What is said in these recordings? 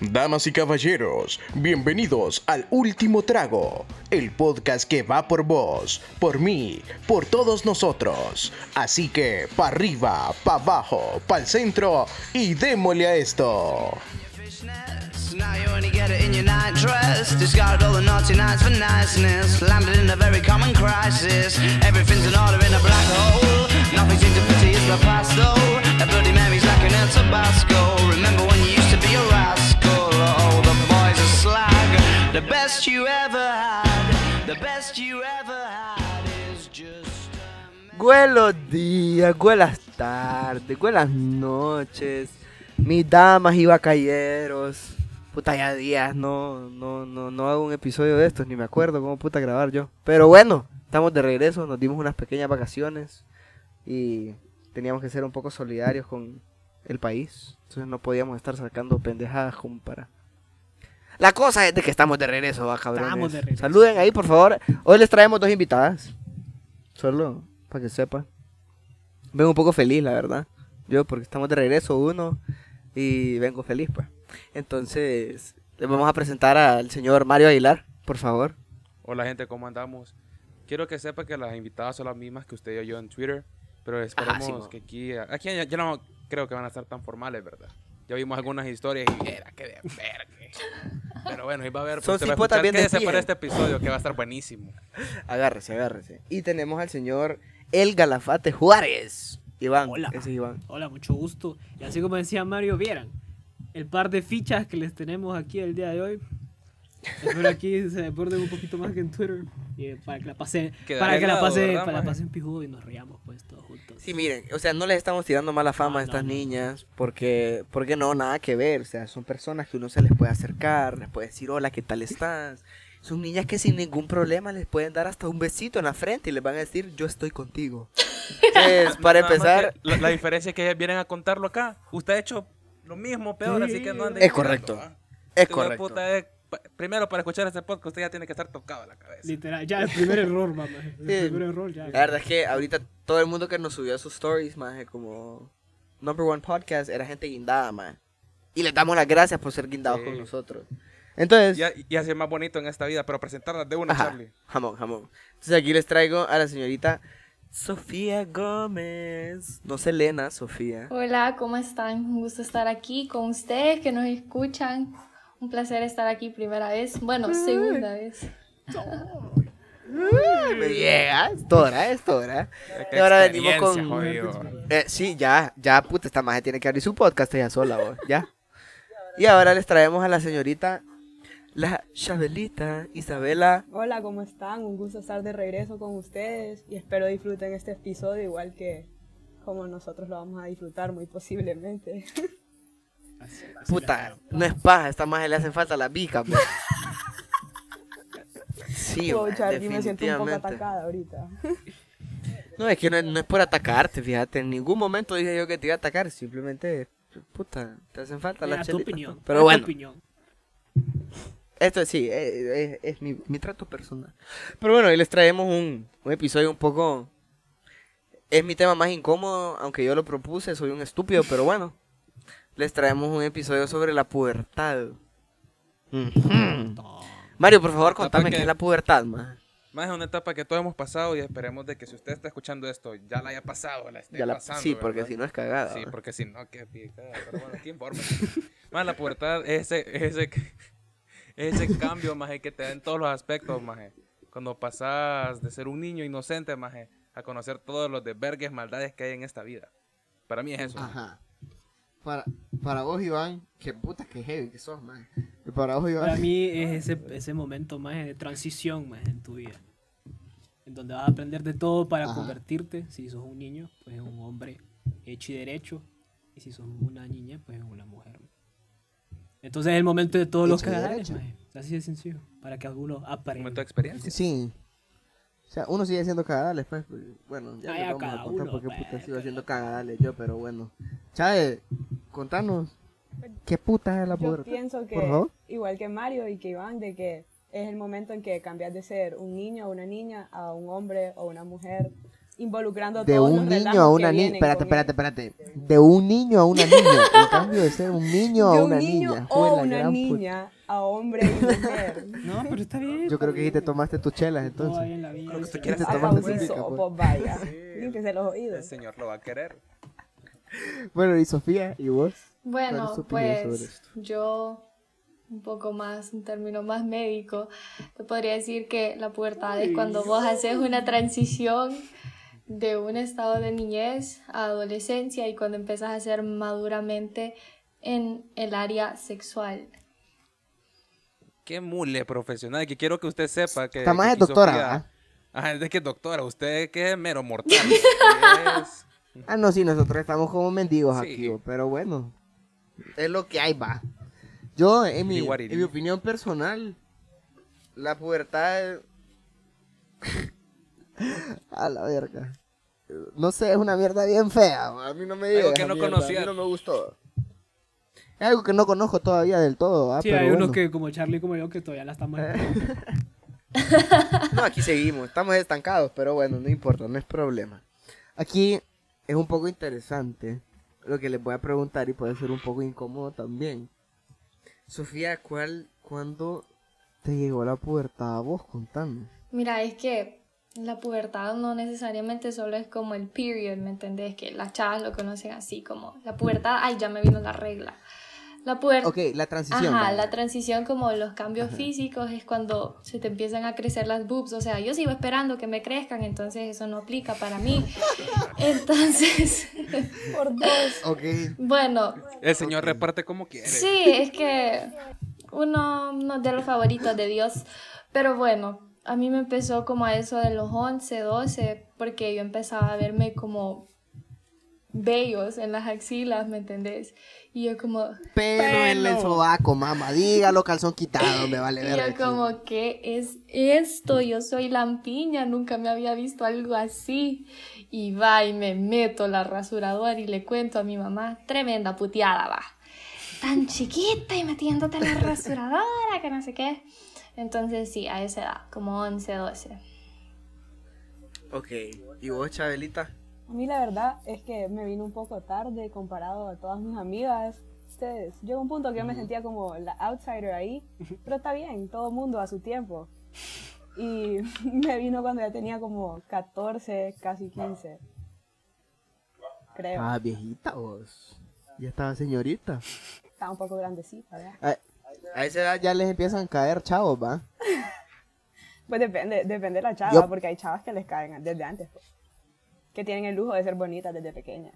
Damas y caballeros, bienvenidos al Último Trago, el podcast que va por vos, por mí, por todos nosotros. Así que, pa' arriba, pa' abajo, pa' el centro y démosle a esto. The best you ever had. The best you ever had is just. Buenos días, buenas tardes, buenas noches, mis damas y bacayeros. Puta, ya días, no, no, no, no hago un episodio de estos, ni me acuerdo cómo puta grabar yo. Pero bueno, estamos de regreso, nos dimos unas pequeñas vacaciones y teníamos que ser un poco solidarios con el país. Entonces no podíamos estar sacando pendejadas como para... La cosa es de que estamos de regreso, va, cabrones. Estamos de regreso. Saluden ahí, por favor. Hoy les traemos dos invitadas. Solo para que sepan. Vengo un poco feliz, la verdad. Yo, porque estamos de regreso, uno, y vengo feliz, pues. Entonces, les vamos a presentar al señor Mario Aguilar, por favor. Hola gente, ¿cómo andamos? Quiero que sepa que las invitadas son las mismas que usted y yo en Twitter, pero esperemos sí, mo. que aquí, aquí ya, ya no creo que van a estar tan formales, ¿verdad? Ya vimos algunas historias y era que de verga. Pero bueno, ahí va a haber, Son usted va a bien de quédese pie. para este episodio que va a estar buenísimo. Agárrese, agárrese. Y tenemos al señor El Galafate Juárez. Iván, Hola. ese es Iván. Hola, mucho gusto. Y así como decía Mario, vieran el par de fichas que les tenemos aquí el día de hoy. Espero aquí se desborden un poquito más que en Twitter. Y eh, para que la pasen, Quedar para que la pasen, ¿verdad, para la pasen pijudo y nos riamos pues todos juntos. Sí, miren, o sea, no les estamos tirando mala fama No, a estas no, no. niñas, porque, porque no, nada que ver, o sea, son personas que uno se les puede acercar, les puede decir, hola, ¿qué tal estás? Son niñas que sin ningún problema les pueden dar hasta un besito en la frente y les van a decir, yo estoy contigo. Entonces, para Nada empezar, La, la diferencia es que ellas vienen a contarlo acá. Usted ha hecho lo mismo, peor, Sí. así que no ande Es tirando, correcto. ¿va? es correcto. Primero, para escuchar este podcast, usted ya tiene que estar tocado a la cabeza. Literal, ya el primer error, mamá. El Sí. primer error ya. La verdad es que ahorita todo el mundo que nos subió sus stories, más como Number One Podcast, era gente guindada, más. Y les damos las gracias por ser guindados Sí. con nosotros. Entonces, Y, y así es más bonito en esta vida, pero presentarlas de una, Ajá, Charlie. jamón, jamón. Entonces aquí les traigo a la señorita Sofía Gómez. No Selena, Sofía. Hola, ¿cómo están? Un gusto estar aquí con ustedes que nos escuchan. Un placer estar aquí primera vez. Bueno, segunda vez. Me llega, es Dora, es. Qué Y ahora venimos con... jodido. Eh, sí, ya, ya, puta, esta maje tiene que abrir su podcast ella sola, vos, ya. Y ahora les traemos a la señorita, la Chabelita Isabela. Hola, ¿cómo están? Un gusto estar de regreso con ustedes y espero disfruten este episodio igual que como nosotros lo vamos a disfrutar muy posiblemente. Puta, no es paja, esta maje le hacen falta las vicas, pues. Sí, Oh, maje, Charlie, me siento un poco definitivamente. atacada ahorita. No, es que no, es- no es por atacarte, fíjate. En ningún momento dije yo que te iba a atacar. Simplemente, puta, te hacen falta las tu chelitas. opinión. Pero tu bueno, opinión. esto sí, es, es- es mi, mi trato personal. Pero bueno, hoy les traemos un, un episodio un poco... Es mi tema más incómodo, aunque yo lo propuse, soy un estúpido, pero bueno. Les traemos un episodio sobre la pubertad. Mario, por favor, contame que- qué es la pubertad, man. Más es una etapa que todos hemos pasado y esperemos de que si usted está escuchando esto, ya la haya pasado, la esté Ya la- pasando. sí, porque ¿verdad? si no es cagada. Sí, porque si no, qué picada. Pero bueno, aquí informe. Más la pubertad es ese, es ese, es ese cambio, maje, que te da en todos los aspectos, maje. Cuando pasas de ser un niño inocente, maje, a conocer todos los desvergues, maldades que hay en esta vida. Para mí es eso. Ajá. Para, para vos, Iván, qué puta que heavy que sos, man. Y para vos, Iván. Para mí es ese, ese momento más de transición más en tu vida. En donde vas a aprender de todo para Ajá. convertirte. Si sos un niño, pues en un hombre hecho y derecho. Y si sos una niña, pues en una mujer. Entonces es el momento de todos los maje. Así de sencillo. Para que alguno Un aprenda. momento de experiencia. Sí. O sea, uno sigue haciendo cagadales, pues. Bueno, ya vamos a contar uno, por qué puta sigo haciendo cagadales yo, pero bueno. Chávez, contanos. ¿Qué puta es la Yo pubertad? pienso que, igual que Mario y que Iván, de que es el momento en que cambias de ser un niño o una niña a un hombre o una mujer involucrando De todos un los niño a una niña. Espérate, espérate, espérate. De un niño a una niña. En cambio de ser un niño a De una un niño niña. o una niña a hombre y mujer. No, pero está bien. Yo creo que ahí te tomaste tus chelas entonces. en la vida. Lo que usted ¿Qué te quiera A tomaste saber, tu bautizo, pica, o pues? pues vaya. Sí. Límpiese los El oídos. señor lo va a querer. Bueno, y Sofía, ¿y vos? ¿Cuál es Bueno, pues yo, un poco más, un término más médico, te podría decir que la pubertad es cuando vos haces una transición de un estado de niñez a adolescencia y cuando empiezas a ser maduramente en el área sexual. Qué mule profesional. Que quiero que usted sepa que. Está más de doctora, Sofía-. Ajá, es de que doctora. Usted que es mero mortal. Es- Ah, no, sí, nosotros estamos como mendigos Sí. aquí, pero bueno. Es lo que hay, va. Yo, en mi, en mi opinión personal, la pubertad... a la verga. No sé, es una mierda bien fea. A mí no me Algo llega que esa no mierda, conocía. A mí no me gustó. Es algo que no conozco todavía del todo, ¿ah? Sí, pero hay unos bueno. que, como Charlie como yo, que todavía la estamos. No, aquí seguimos, estamos estancados, pero bueno, no importa, no es problema. Aquí es un poco interesante lo que les voy a preguntar y puede ser un poco incómodo también. Sofía, ¿cuál, cuándo te llegó la pubertad a vos? Contanos. Mira, es que la pubertad no necesariamente solo es como el period, ¿me entendés? Que las chavas lo conocen así como la pubertad, ay, ya me vino la regla. La pubertad... Ok, la transición. Ajá, la transición como los cambios físicos es cuando se te empiezan a crecer las boobs, o sea, yo sigo esperando que me crezcan, entonces eso no aplica para mí. Entonces, Por dos. Ok, bueno, El señor reparte como quiere. sí, es que uno, uno de los favoritos de Dios, pero bueno, a mí me empezó como a eso de los 11, 12, porque yo empezaba a verme como bellos en las axilas, ¿me entendés? Y yo como, pelo en el sobaco, mamá. Dígalo, calzón quitado, me vale Y ver. yo como, ¿qué es esto? Yo soy lampiña, nunca me había visto algo así. Y va y me meto la rasuradora y le cuento a mi mamá, tremenda puteada va. Tan chiquita y metiéndote la rasuradora, que no sé qué. Entonces sí, a esa edad, como 11, 12. Ok, ¿y vos, Chabelita? A mí la verdad es que me vino un poco tarde comparado a todas mis amigas. Ustedes, llegó un punto que yo me sentía como la outsider ahí, pero está bien, todo mundo a su tiempo. Y me vino cuando ya tenía como 14, casi 15. Creo. Ah, viejita vos. Ya estaba señorita. Estaba un poco grandecita, ¿verdad? A, a esa edad ya les empiezan a caer chavos, ¿va? Pues depende, depende de la chava, Yo- porque hay chavas que les caen desde antes. pues. Que tienen el lujo de ser bonitas desde pequeñas.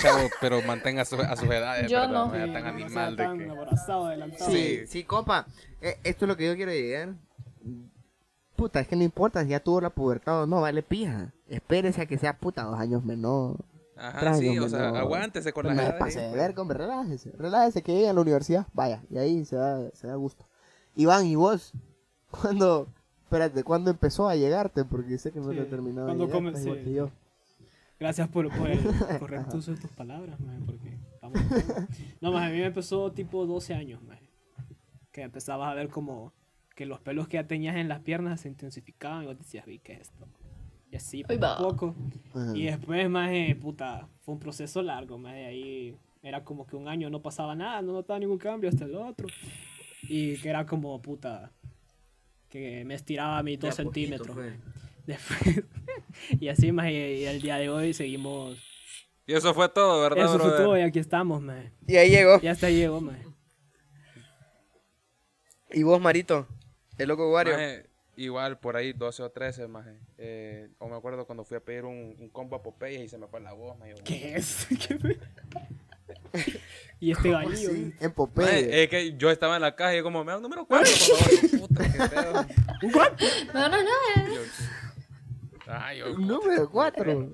Chavo, pero mantenga su- a sus edades, Yo ¿verdad? no. No sea Sí, tan no animal de que... adelantado. Sí, sí, compa. Eh, esto es lo que yo quiero llegar. Puta, es que no importa si ya tuvo la pubertad o no, vale pija. Espérese a que sea puta dos años menor. Ajá, tres sí, años o sea, aguántese con las me edades. pase de pues. ver, hombre, relájese. Relájese que llegue a la universidad. Vaya, y ahí se da, se da gusto. Iván, ¿y vos? ¿Cuándo? Espérate, ¿cuándo empezó a llegarte? Porque sé que no Sí, te ha terminado de cuando llegar, comencé. igual que yo. Gracias por, por el correcto uso de tus palabras, maje, porque estamos... No, más a mí me empezó tipo 12 años, maje, Que empezabas a ver como que los pelos que ya tenías en las piernas se intensificaban y vos decías, vi, ¿qué es esto? Y así, poco a poco. Ajá. Y después, más puta, fue un proceso largo, más ahí era como que un año no pasaba nada, no notaba ningún cambio hasta el otro. Y que era como, puta, que me estiraba a mis dos centímetros. fue. maje. Después, y así, más y el día de hoy seguimos. Y eso fue todo, ¿verdad, Eso fue brother? todo y aquí estamos, maje. Y ahí llegó. Ya hasta ahí llegó, maje. ¿Y vos, Marito? El loco Wario. Maje, igual, por ahí 12 o 13, maje. Eh, o me acuerdo cuando fui a pedir un, un combo a Popeye y se me fue la voz, maje. ¿Qué es? ¿Qué fue? y este galillo. Sí, en Maje, Popeye. es que yo estaba en la caja y yo como, me da un número 4, por favor. Qué pedo. No, no, no. Yo- Ay, yo- Número 4.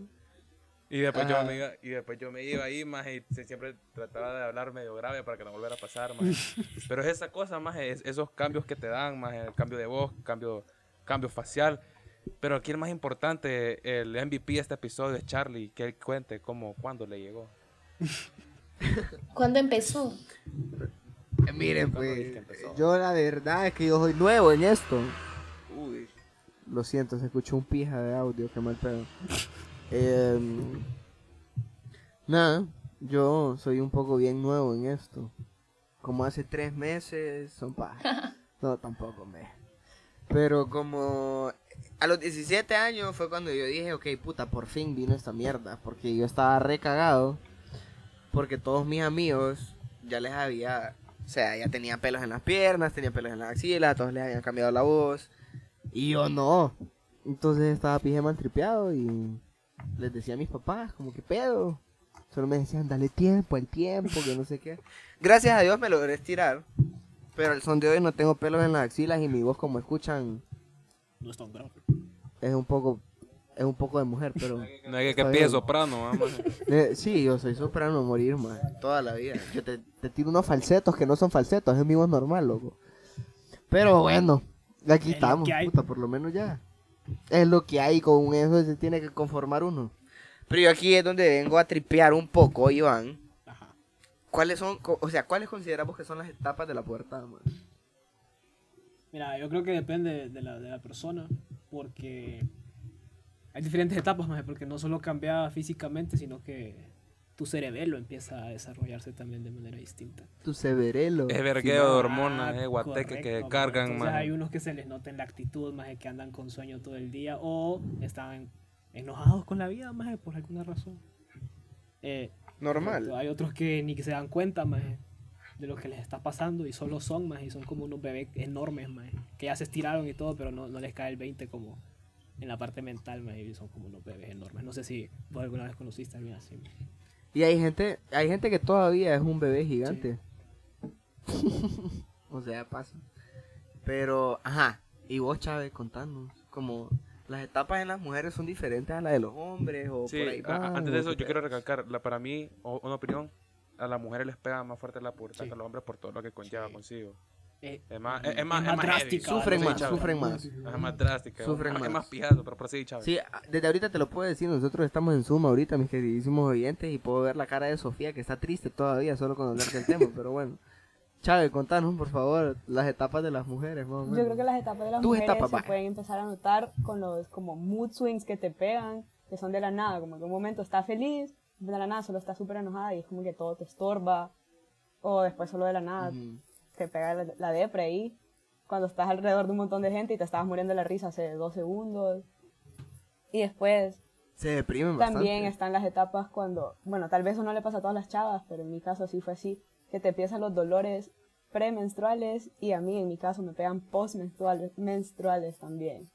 Y después, yo Ajá. me iba, y después yo me iba ahí, más y se- siempre trataba de hablar medio grave para que no volviera a pasar, más. Pero es esa cosa, más esos cambios que te dan, más el cambio de voz, cambio, cambio facial. Pero aquí el más importante, el MVP de este episodio es Charlie, que él cuente cómo, cuándo le llegó. ¿Cuándo empezó? Miren, ¿Cuándo pues, que yo la verdad es que yo soy nuevo en esto. Uy. Lo siento, se escuchó un pija de audio, qué mal pedo. Em, nada, yo soy un poco bien nuevo en esto. Como hace tres meses, son paja. No, tampoco me. Pero como a los 17 años fue cuando yo dije, ok, puta, por fin vino esta mierda. Porque yo estaba recagado. Porque todos mis amigos ya les había, o sea, ya tenían pelos en las piernas, tenían pelos en la axila, todos les habían cambiado la voz. Y yo no. Entonces estaba pije mal tripeado y les decía a mis papás, como que pedo. Solo me decían, dale tiempo, el tiempo, que no sé qué. Gracias a Dios me logré estirar. Pero al son de hoy no tengo pelos en las axilas y mi voz, como escuchan, No es tan grave. es un poco es un poco de mujer, pero No hay que que pide soprano, vamos. Eh, sí, yo soy soprano a morir, más toda la vida. Yo te, te tiro unos falsetos que no son falsetos, es mi voz normal, loco. Pero bueno, aquí Es estamos, puta, por lo menos ya. Es lo que hay, con eso se tiene que conformar uno. Pero yo aquí es donde vengo a tripear un poco, Iván. Ajá. ¿Cuáles son, o sea, cuáles consideramos que son las etapas de la pubertad, man? Mira, yo creo que depende de la, de la persona, porque hay diferentes etapas más, porque no solo cambia físicamente, sino que tu cerebelo empieza a desarrollarse también de manera distinta. Tu severelo. Es vergueo de Ah, hormonas, eh, guateque que cargan, Entonces man. hay unos que se les nota en la actitud, más que andan con sueño todo el día, o están enojados con la vida, más por alguna razón. Eh, Normal. correcto, Hay otros que ni que se dan cuenta, más de lo que les está pasando y solo son, más y son como unos bebés enormes, más que ya se estiraron y todo, pero no, no les cae el 20 como en la parte mental, más y son como unos bebés enormes. No sé si vos alguna vez conociste a alguien así. Y hay gente, hay gente que todavía es un bebé gigante. o sea, pasa. Pero, ajá. Y vos, Chávez, contanos. Como las etapas en las mujeres son diferentes a las de los hombres o Sí, por ahí a- antes de eso, yo quiero recalcar, la, para mí, o- una opinión, a las mujeres les pega más fuerte la pubertad Sí. que a los hombres por todo lo que conlleva Sí. consigo. Eh, Es más, es, es más, es más heavy. drástica. Sufren más, Chávez. sufren más. Es más drástica. Sufren más. Es más pijazo, pero prosigue, Chávez. Sí, a- desde ahorita te lo puedo decir, nosotros estamos en Zoom ahorita, mis queridísimos oyentes, y puedo ver la cara de Sofía que está triste todavía solo con hablar del tema, pero bueno. Chávez, contanos, por favor, las etapas de las mujeres, más o Yo creo que las etapas de las Tus mujeres etapas, se pueden empezar a notar con los como mood swings que te pegan, que son de la nada, como que un momento está feliz, de la nada solo está súper enojada y es como que todo te estorba, o después solo de la nada. Te pega la, la depre ahí, cuando estás alrededor de un montón de gente y te estabas muriendo de la risa hace dos segundos. Y después Se deprimen bastante. también están las etapas cuando, bueno, tal vez eso no le pasa a todas las chavas, pero en mi caso sí fue así, que te empiezan los dolores premenstruales y a mí en mi caso me pegan postmenstruales menstruales también.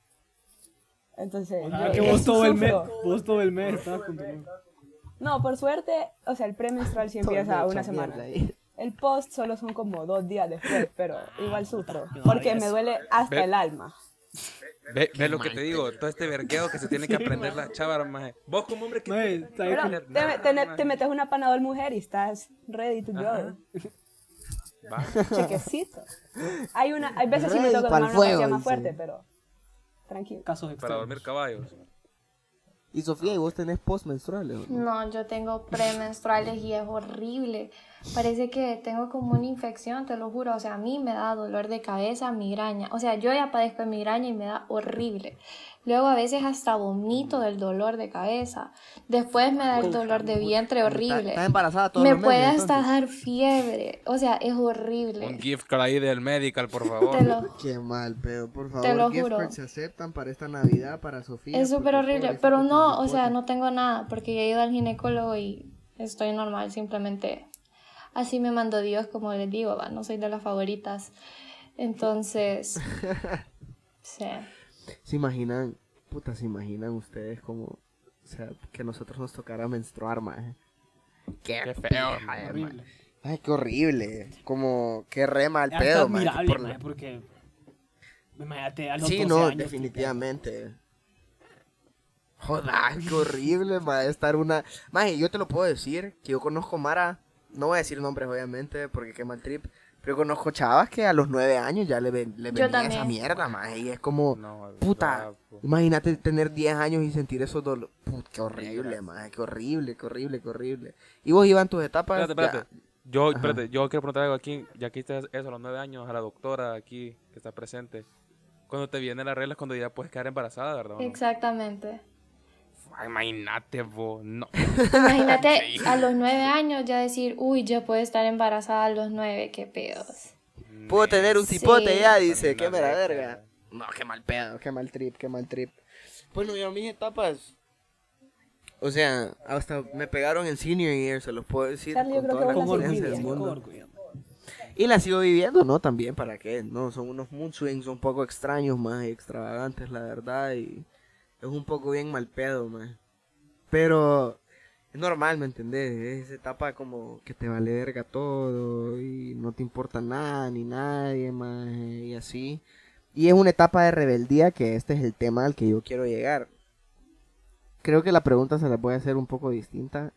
Entonces, o yo que vos todo, el mes, vos todo el mes estabas con dolor. No, por suerte, o sea, el premenstrual sí empieza una semana. ahí. El post solo son como dos días después, pero igual sufro, porque me duele hasta Ve- el alma. Ve, ve lo que te digo, todo este vergueo que se tiene que aprender las chavas, maje. Vos como hombre que... Maje, ¿sabes Pero qué? te, te- te metes una panadol mujer y estás ready to go. Ajá. Va. chequecito. Hay una, hay veces sí me toca tomar una fuego, más fuerte, pero tranquilo. Casos Para dormir caballos. Y Sofía, ¿y vos tenés postmenstruales? No, yo tengo premenstruales y es horrible. Parece que tengo como una infección, te lo juro. O sea, a mí me da dolor de cabeza, migraña. O sea, yo ya padezco de migraña y me da horrible. Luego a veces hasta vomito del dolor de cabeza. Después me da el dolor de vientre horrible. ¿Estás embarazada todos Me los meses, puede hasta entonces? dar fiebre. O sea, es Un horrible. gift card ahí del medical, por favor. Lo, Qué mal, pero por favor, Te lo gift juro. se aceptan para esta Navidad, para Sofía. Es súper horrible, pero no, o sea, no tengo nada, porque ya he ido al ginecólogo y estoy normal, simplemente así me mandó Dios, como les digo, va, no soy de las favoritas. Entonces, sí. ¿Se imaginan, puta, se imaginan ustedes como, o sea, que nosotros nos tocara menstruar, maje? Qué, Qué feo, maje. Horrible. Ay, qué horrible. Como, qué rema el Hasta pedo, maje, admirable, por maje, porque imagínate a los Sí, 12 no, años, definitivamente. Joder, qué horrible, ma, estar una... Maje, yo te lo puedo decir, que yo conozco Mara, no voy a decir nombres obviamente, porque qué mal trip, pero conozco chavas que a los nueve años ya le, ven, le venía esa mierda, maje, y es como, No, puta, imagínate tener 10 años y sentir esos dolores, Put, qué horrible, maje, qué horrible, qué horrible, qué horrible. Y vos ibas en tus etapas, Espérate, ya- espérate. Yo, Ajá. espérate, yo quiero preguntar algo aquí, ya que hiciste eso a los nueve años, a la doctora aquí que está presente. Cuando te viene la regla es cuando ya puedes quedar embarazada, ¿verdad? Exactamente. Imagínate vos, no. Imagínate a los nueve años ya decir, uy, yo puedo estar embarazada a los nueve, qué pedos. Puedo tener un Sí. cipote ya, dice, qué mera verga. No, qué mal pedo, qué mal trip, qué mal trip. Bueno, yo mis etapas. O sea, hasta me pegaron en senior year, se los puedo decir. Charlie, con toda la confianza del mundo. Y la sigo viviendo, ¿no? También, ¿para qué? No, son unos mood swings un poco extraños, más extravagantes, la verdad, y es un poco bien mal pedo, más. Pero es normal, ¿me entendés? Es esa etapa como que te vale verga todo y no te importa nada ni nadie, más, y así. Y es una etapa de rebeldía que este es el tema al que yo quiero llegar. Creo que la pregunta se la a hacer un poco distinta.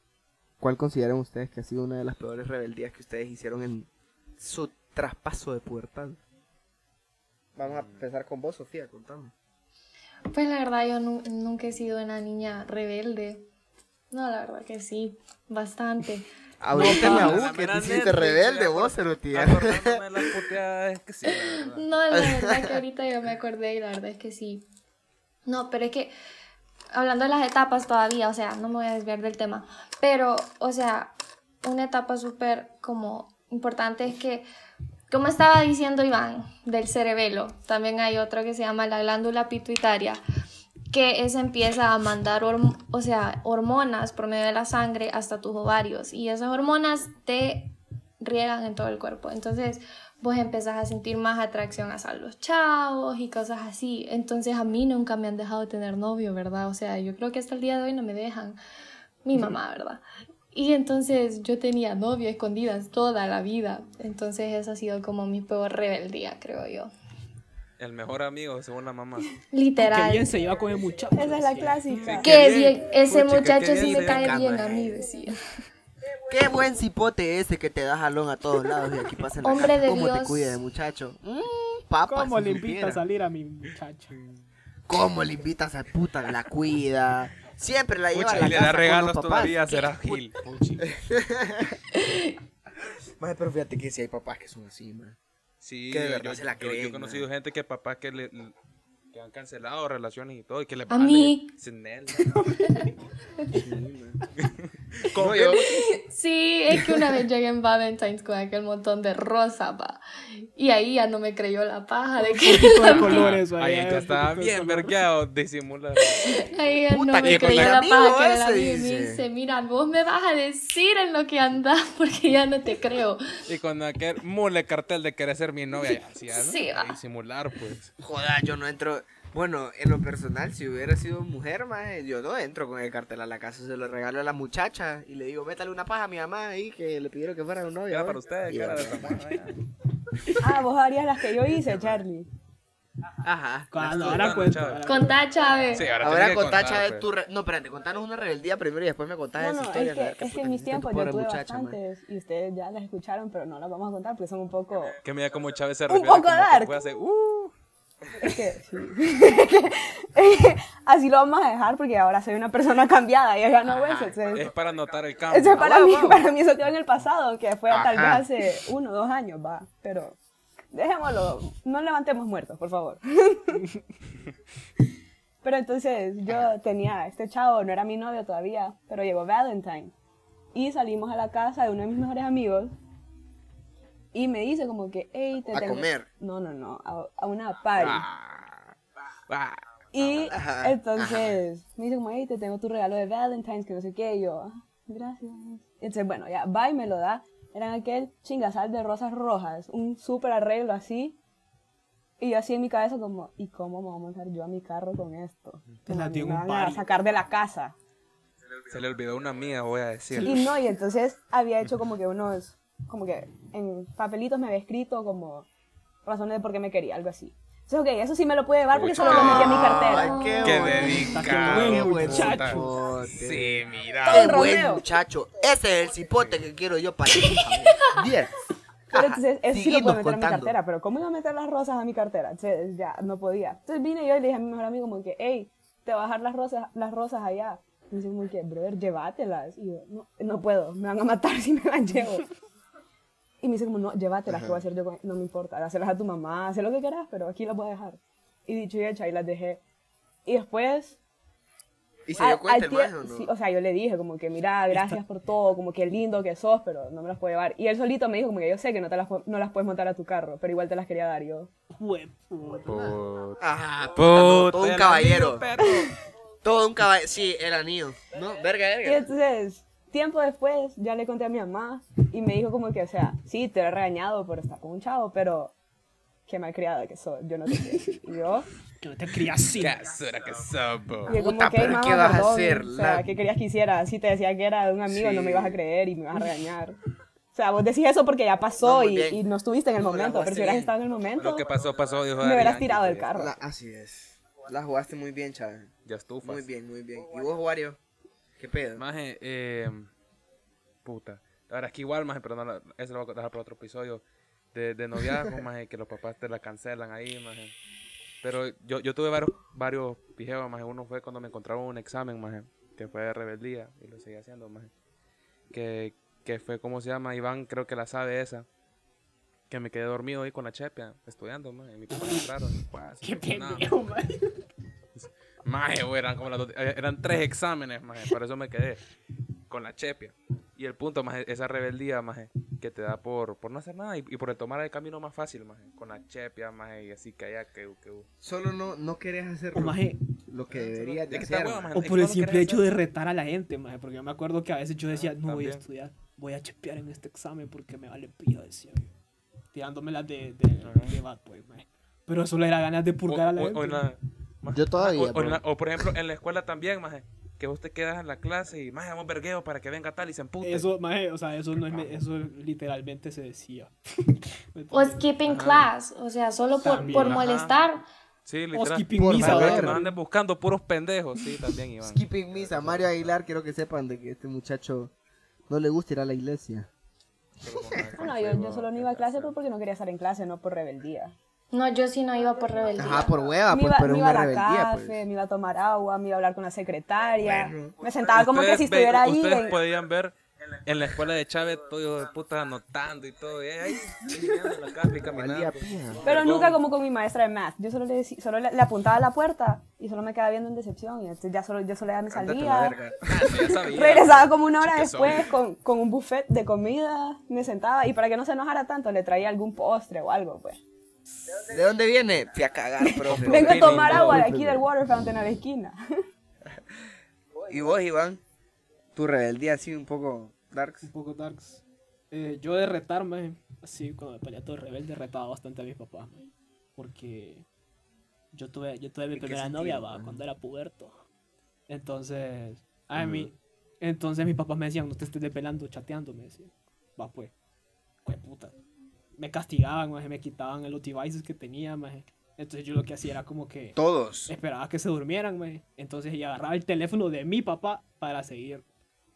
¿Cuál consideran ustedes que ha sido una de las peores rebeldías que ustedes hicieron en su traspaso de pubertad? Vamos a empezar con vos, Sofía, contame. Pues la verdad yo nu- nunca he sido una niña rebelde. No, la verdad que sí, bastante. Ahorita en la U, que te hiciste rebelde vos, Cerutía. Acordándome las puteadas, que sí, la. No, la verdad que ahorita yo me acordé y la verdad es que sí. No, pero es que hablando de las etapas todavía, o sea, no me voy a desviar del tema, pero, o sea, una etapa súper como importante es que, como estaba diciendo Iván, del cerebelo, también hay otro que se llama la glándula pituitaria, que esa empieza a mandar, o sea, hormonas por medio de la sangre hasta tus ovarios y esas hormonas te riegan en todo el cuerpo. Entonces, vos empezás a sentir más atracción hacia los chavos y cosas así. Entonces, a mí nunca me han dejado tener novio, ¿verdad? O sea, yo creo que hasta el día de hoy no me dejan. Mi mamá, ¿verdad? Y entonces yo tenía novio escondidas toda la vida. Entonces, esa ha sido como mi peor rebeldía, creo yo. El mejor amigo, según la mamá. Que Literal. bien se lleva con el muchacho. Esa es la clásica. Que bien. bien, ese Pucha, que muchacho sí me cae bien a mí, decía. Qué buen cipote ese que te da jalón a todos lados y aquí pasa en la Hombre casa. de ¿Cómo te cuida de muchacho? Mm, papas, ¿Cómo si le invita supiera. a salir a mi muchacho? ¿Cómo le invitas a puta? La cuida. Siempre la lleva Pucha, a la y le da regalos todavía, ¿Qué será Gil. Maje, pero fíjate que si hay papás que son así, man. Sí, Que de yo, verdad yo- se la yo- yo creen, he conocido man. gente que papás que le que han cancelado relaciones y todo y que le A mí. sin él. No, yo- Sí, es que una vez llegué en Valentine's con aquel montón de rosa, pa. Y ahí ya no me creyó la paja de que Tipo de la- colores, Ahí vaya, ya un estaba poquito de bien vergueado, disimula. Ahí ya Puta, no me con creyó la paja que era la ese mía y me dice. mira, vos me vas a decir en lo que andas porque ya no te creo. Y con aquel mule cartel de querer ser mi novia, ya. Sí, va. A disimular, pues. Joda, yo no entro. Bueno, en lo personal, si hubiera sido mujer, maje, yo no entro con el cartel a la casa, se lo regalo a la muchacha y le digo, métale una paja a mi mamá ahí que le pidieron que fuera un novio. Era para ustedes, cara de. Ah, vos harías las que yo hice, Charlie. Ajá. Cuando ahora cuento. Chávez. Contá, Chávez. Sí, ahora, Ahora contá, Chávez, pues. tu... re- No, espérate, contanos una rebeldía primero y después me contás No, esa no, historia. es que, es que puta en mis tiempos yo tuve muchacha, man. bastantes y ustedes ya las escucharon, pero no las vamos a contar porque son un poco... Que mira como Chávez se Un revela poco dark. puede hacer, uh, Es que, sí. Así lo vamos a dejar porque ahora soy una persona cambiada y ya no eso. es Entonces, para notar el cambio. eso para, Ah, mí, para mí eso quedó en el pasado, que fue tal vez Ajá. hace uno o dos años, va. Pero dejémoslo, no levantemos muertos, por favor. Pero entonces yo tenía, este chavo no era mi novio todavía, pero llegó Valentine. Y salimos a la casa de uno de mis mejores amigos. Y me dice como que, hey, te ¿A tengo-". comer? No, no, no, a, a una party. Ah, Y Ajá, entonces me dice como, hey, te tengo tu regalo de Valentine's, que no sé qué. Y yo, "Ah, gracias. Entonces, bueno, ya, va y me lo da. Eran aquel chingasal de rosas rojas, un súper arreglo así. Y yo así en mi cabeza como, ¿y cómo me voy a montar yo a mi carro con esto? Te la dio me un van a sacar de la casa. se le olvidó una mía, voy a decir. Y no, y entonces había hecho como que unos, como que en papelitos me había escrito como razones de por qué me quería, algo así. Entonces, ok, eso sí me lo pude llevar porque solo lo metí a mi cartera. Ay, qué, Qué bonito. dedicado. Qué buen muchacho. Sí, mira. Qué el buen muchacho. Ese es el cipote que quiero yo para ti. Bien. Pero entonces, eso sí lo puedo meter a mi contando. cartera, pero ¿cómo iba a meter las rosas a mi cartera? Entonces, ya, no podía. Entonces vine yo y le dije a mi mejor amigo como que, hey, te voy a dejar las rosas, las rosas allá. Dice como que, brother, llévatelas. Y yo, no, no puedo, me van a matar si me las llevo. Y me dice como, no, llévatelas, ¿qué voy a hacer yo? con- No me importa, hacerlas a tu mamá, haz lo que quieras, pero aquí las voy a dejar. Y dicho y hecho, ahí las dejé. Y después... ¿Y se dio cuenta al el tie- maje o no? sí, o sea, yo le dije como que, mira, gracias por todo, como que lindo que sos, pero no me las puedo llevar. Y él solito me dijo como que yo sé que no, te las, no las puedes montar a tu carro, pero igual te las quería dar yo. Puta. Ajá, Puta, todo, un caballero. Todo un caballero. Sí, el anillo. No, verga, Y verga. entonces, tiempo después, ya le conté a mi mamá y me dijo como que, o sea, sí, te he regañado por estar con un chavo, pero qué malcriada que soy, yo no te. Y yo, Que no te crías así. Qué basura que sos, po. y yo como Puta, que, pero mamá, ¿qué vas a perdón, hacer? O sea, La- ¿qué querías que hiciera? Si te decía que era de un amigo, no me Sí. ibas a creer y me ibas a regañar. O sea, vos decís eso porque ya pasó No, y, y no estuviste en el No, momento, pero si hubieras estado en el momento, Lo que pasó, pasó, dijo me hubieras tirado del carro. La- así es. La jugaste muy bien, Chávez. Ya estufas. Muy bien, muy bien. ¿Y vos, Wario? ¿Qué pedo? Maje, eh, puta. Verdad es que igual, maje, pero no, eso lo voy a dejar para otro episodio. De, de noviazgo, maje, que los papás te la cancelan ahí, maje. Pero yo, yo tuve varios, varios pijeos, maje. Uno fue cuando me encontraba un examen, maje, que fue de rebeldía, y lo seguía haciendo, maje. Que, que fue, ¿cómo se llama? Iván, creo que la sabe esa. Que me quedé dormido ahí con la chepia, estudiando, maje. Y mis papás entraron y, pues, Qué pendejo, man. Maje, güey, eran como las dos- eh, eran tres exámenes, maje, por eso me quedé con la chepia. Y el punto, maje, esa rebeldía, maje, que te da por, por no hacer nada y, y por tomar el camino más fácil, maje, con la chepia, maje, y así que allá, que, que, Solo no, no querés hacer O, lo, maje, lo que deberías de hacer. huevo, maje. o por el simple hecho hacer. de retar a la gente, maje, porque yo me acuerdo que a veces yo decía, no voy a también. estudiar, voy a chepear en este examen porque me vale pija, decía yo. Tirándomelas de, de, Ajá. de bad boy, maje. Pero eso le da ganas de purgar a la O- o- gente. O Yo todavía, o- o, la- o, por ejemplo, en la escuela también, maje, que vos te quedas en la clase y, maje, vamos vergueo para que venga tal y se empute. Eso, maje, o sea, eso no es, eso literalmente se decía. O skipping class, o sea, solo por, También, por ajá. molestar. Sí, O literal. skipping Por misa. Que nos anden buscando puros pendejos, sí, también, Iván. Skipping Misa, Mario Aguilar, quiero que sepan de que este muchacho no le gusta ir a la iglesia. Bueno, yo, yo solo no iba a clase pues, porque no quería estar en clase, no por rebeldía. No, yo sí no iba por rebeldía. Ajá, por hueva, me pues, iba, pero me iba a la rebeldía, café, pues. me iba a tomar agua, me iba a hablar con la secretaria. Bueno. Me sentaba como que si estuviera ahí. Ustedes podían ver en la escuela de Chávez todo de puta anotando y todo. Y ahí, la casa y caminando. Pero Perdón. nunca como con mi maestra de math. Yo solo le, decí- solo le, le apuntaba a la puerta y solo me quedaba viendo en decepción. Y entonces ya solo, yo solo ya me salía. Ah. Regresaba como una hora Chique después con, con un buffet de comida. Me sentaba y para que no se enojara tanto le traía algún postre o algo, pues. ¿De dónde viene? Fui a cagar, profe. Vengo a tomar agua de aquí del water fountain a la esquina. ¿Y vos, Iván? Tu rebeldía así un poco darks. Un poco darks. Eh, yo de retarme, así cuando me ponía todo rebelde, retaba bastante a mis papás, maje. Porque yo tuve, yo tuve mi ¿En qué primera sentido, novia, va, maje? cuando era puberto. Entonces, a mí, entonces mis papás me decían, no te estés desvelando, chateando, me decían. Va pues, pues puta. Me castigaban, maje, me quitaban los devices que tenía, maje. Entonces yo lo que hacía era como que Todos. esperaba que se durmieran, maje. Entonces y agarraba el teléfono de mi papá para seguir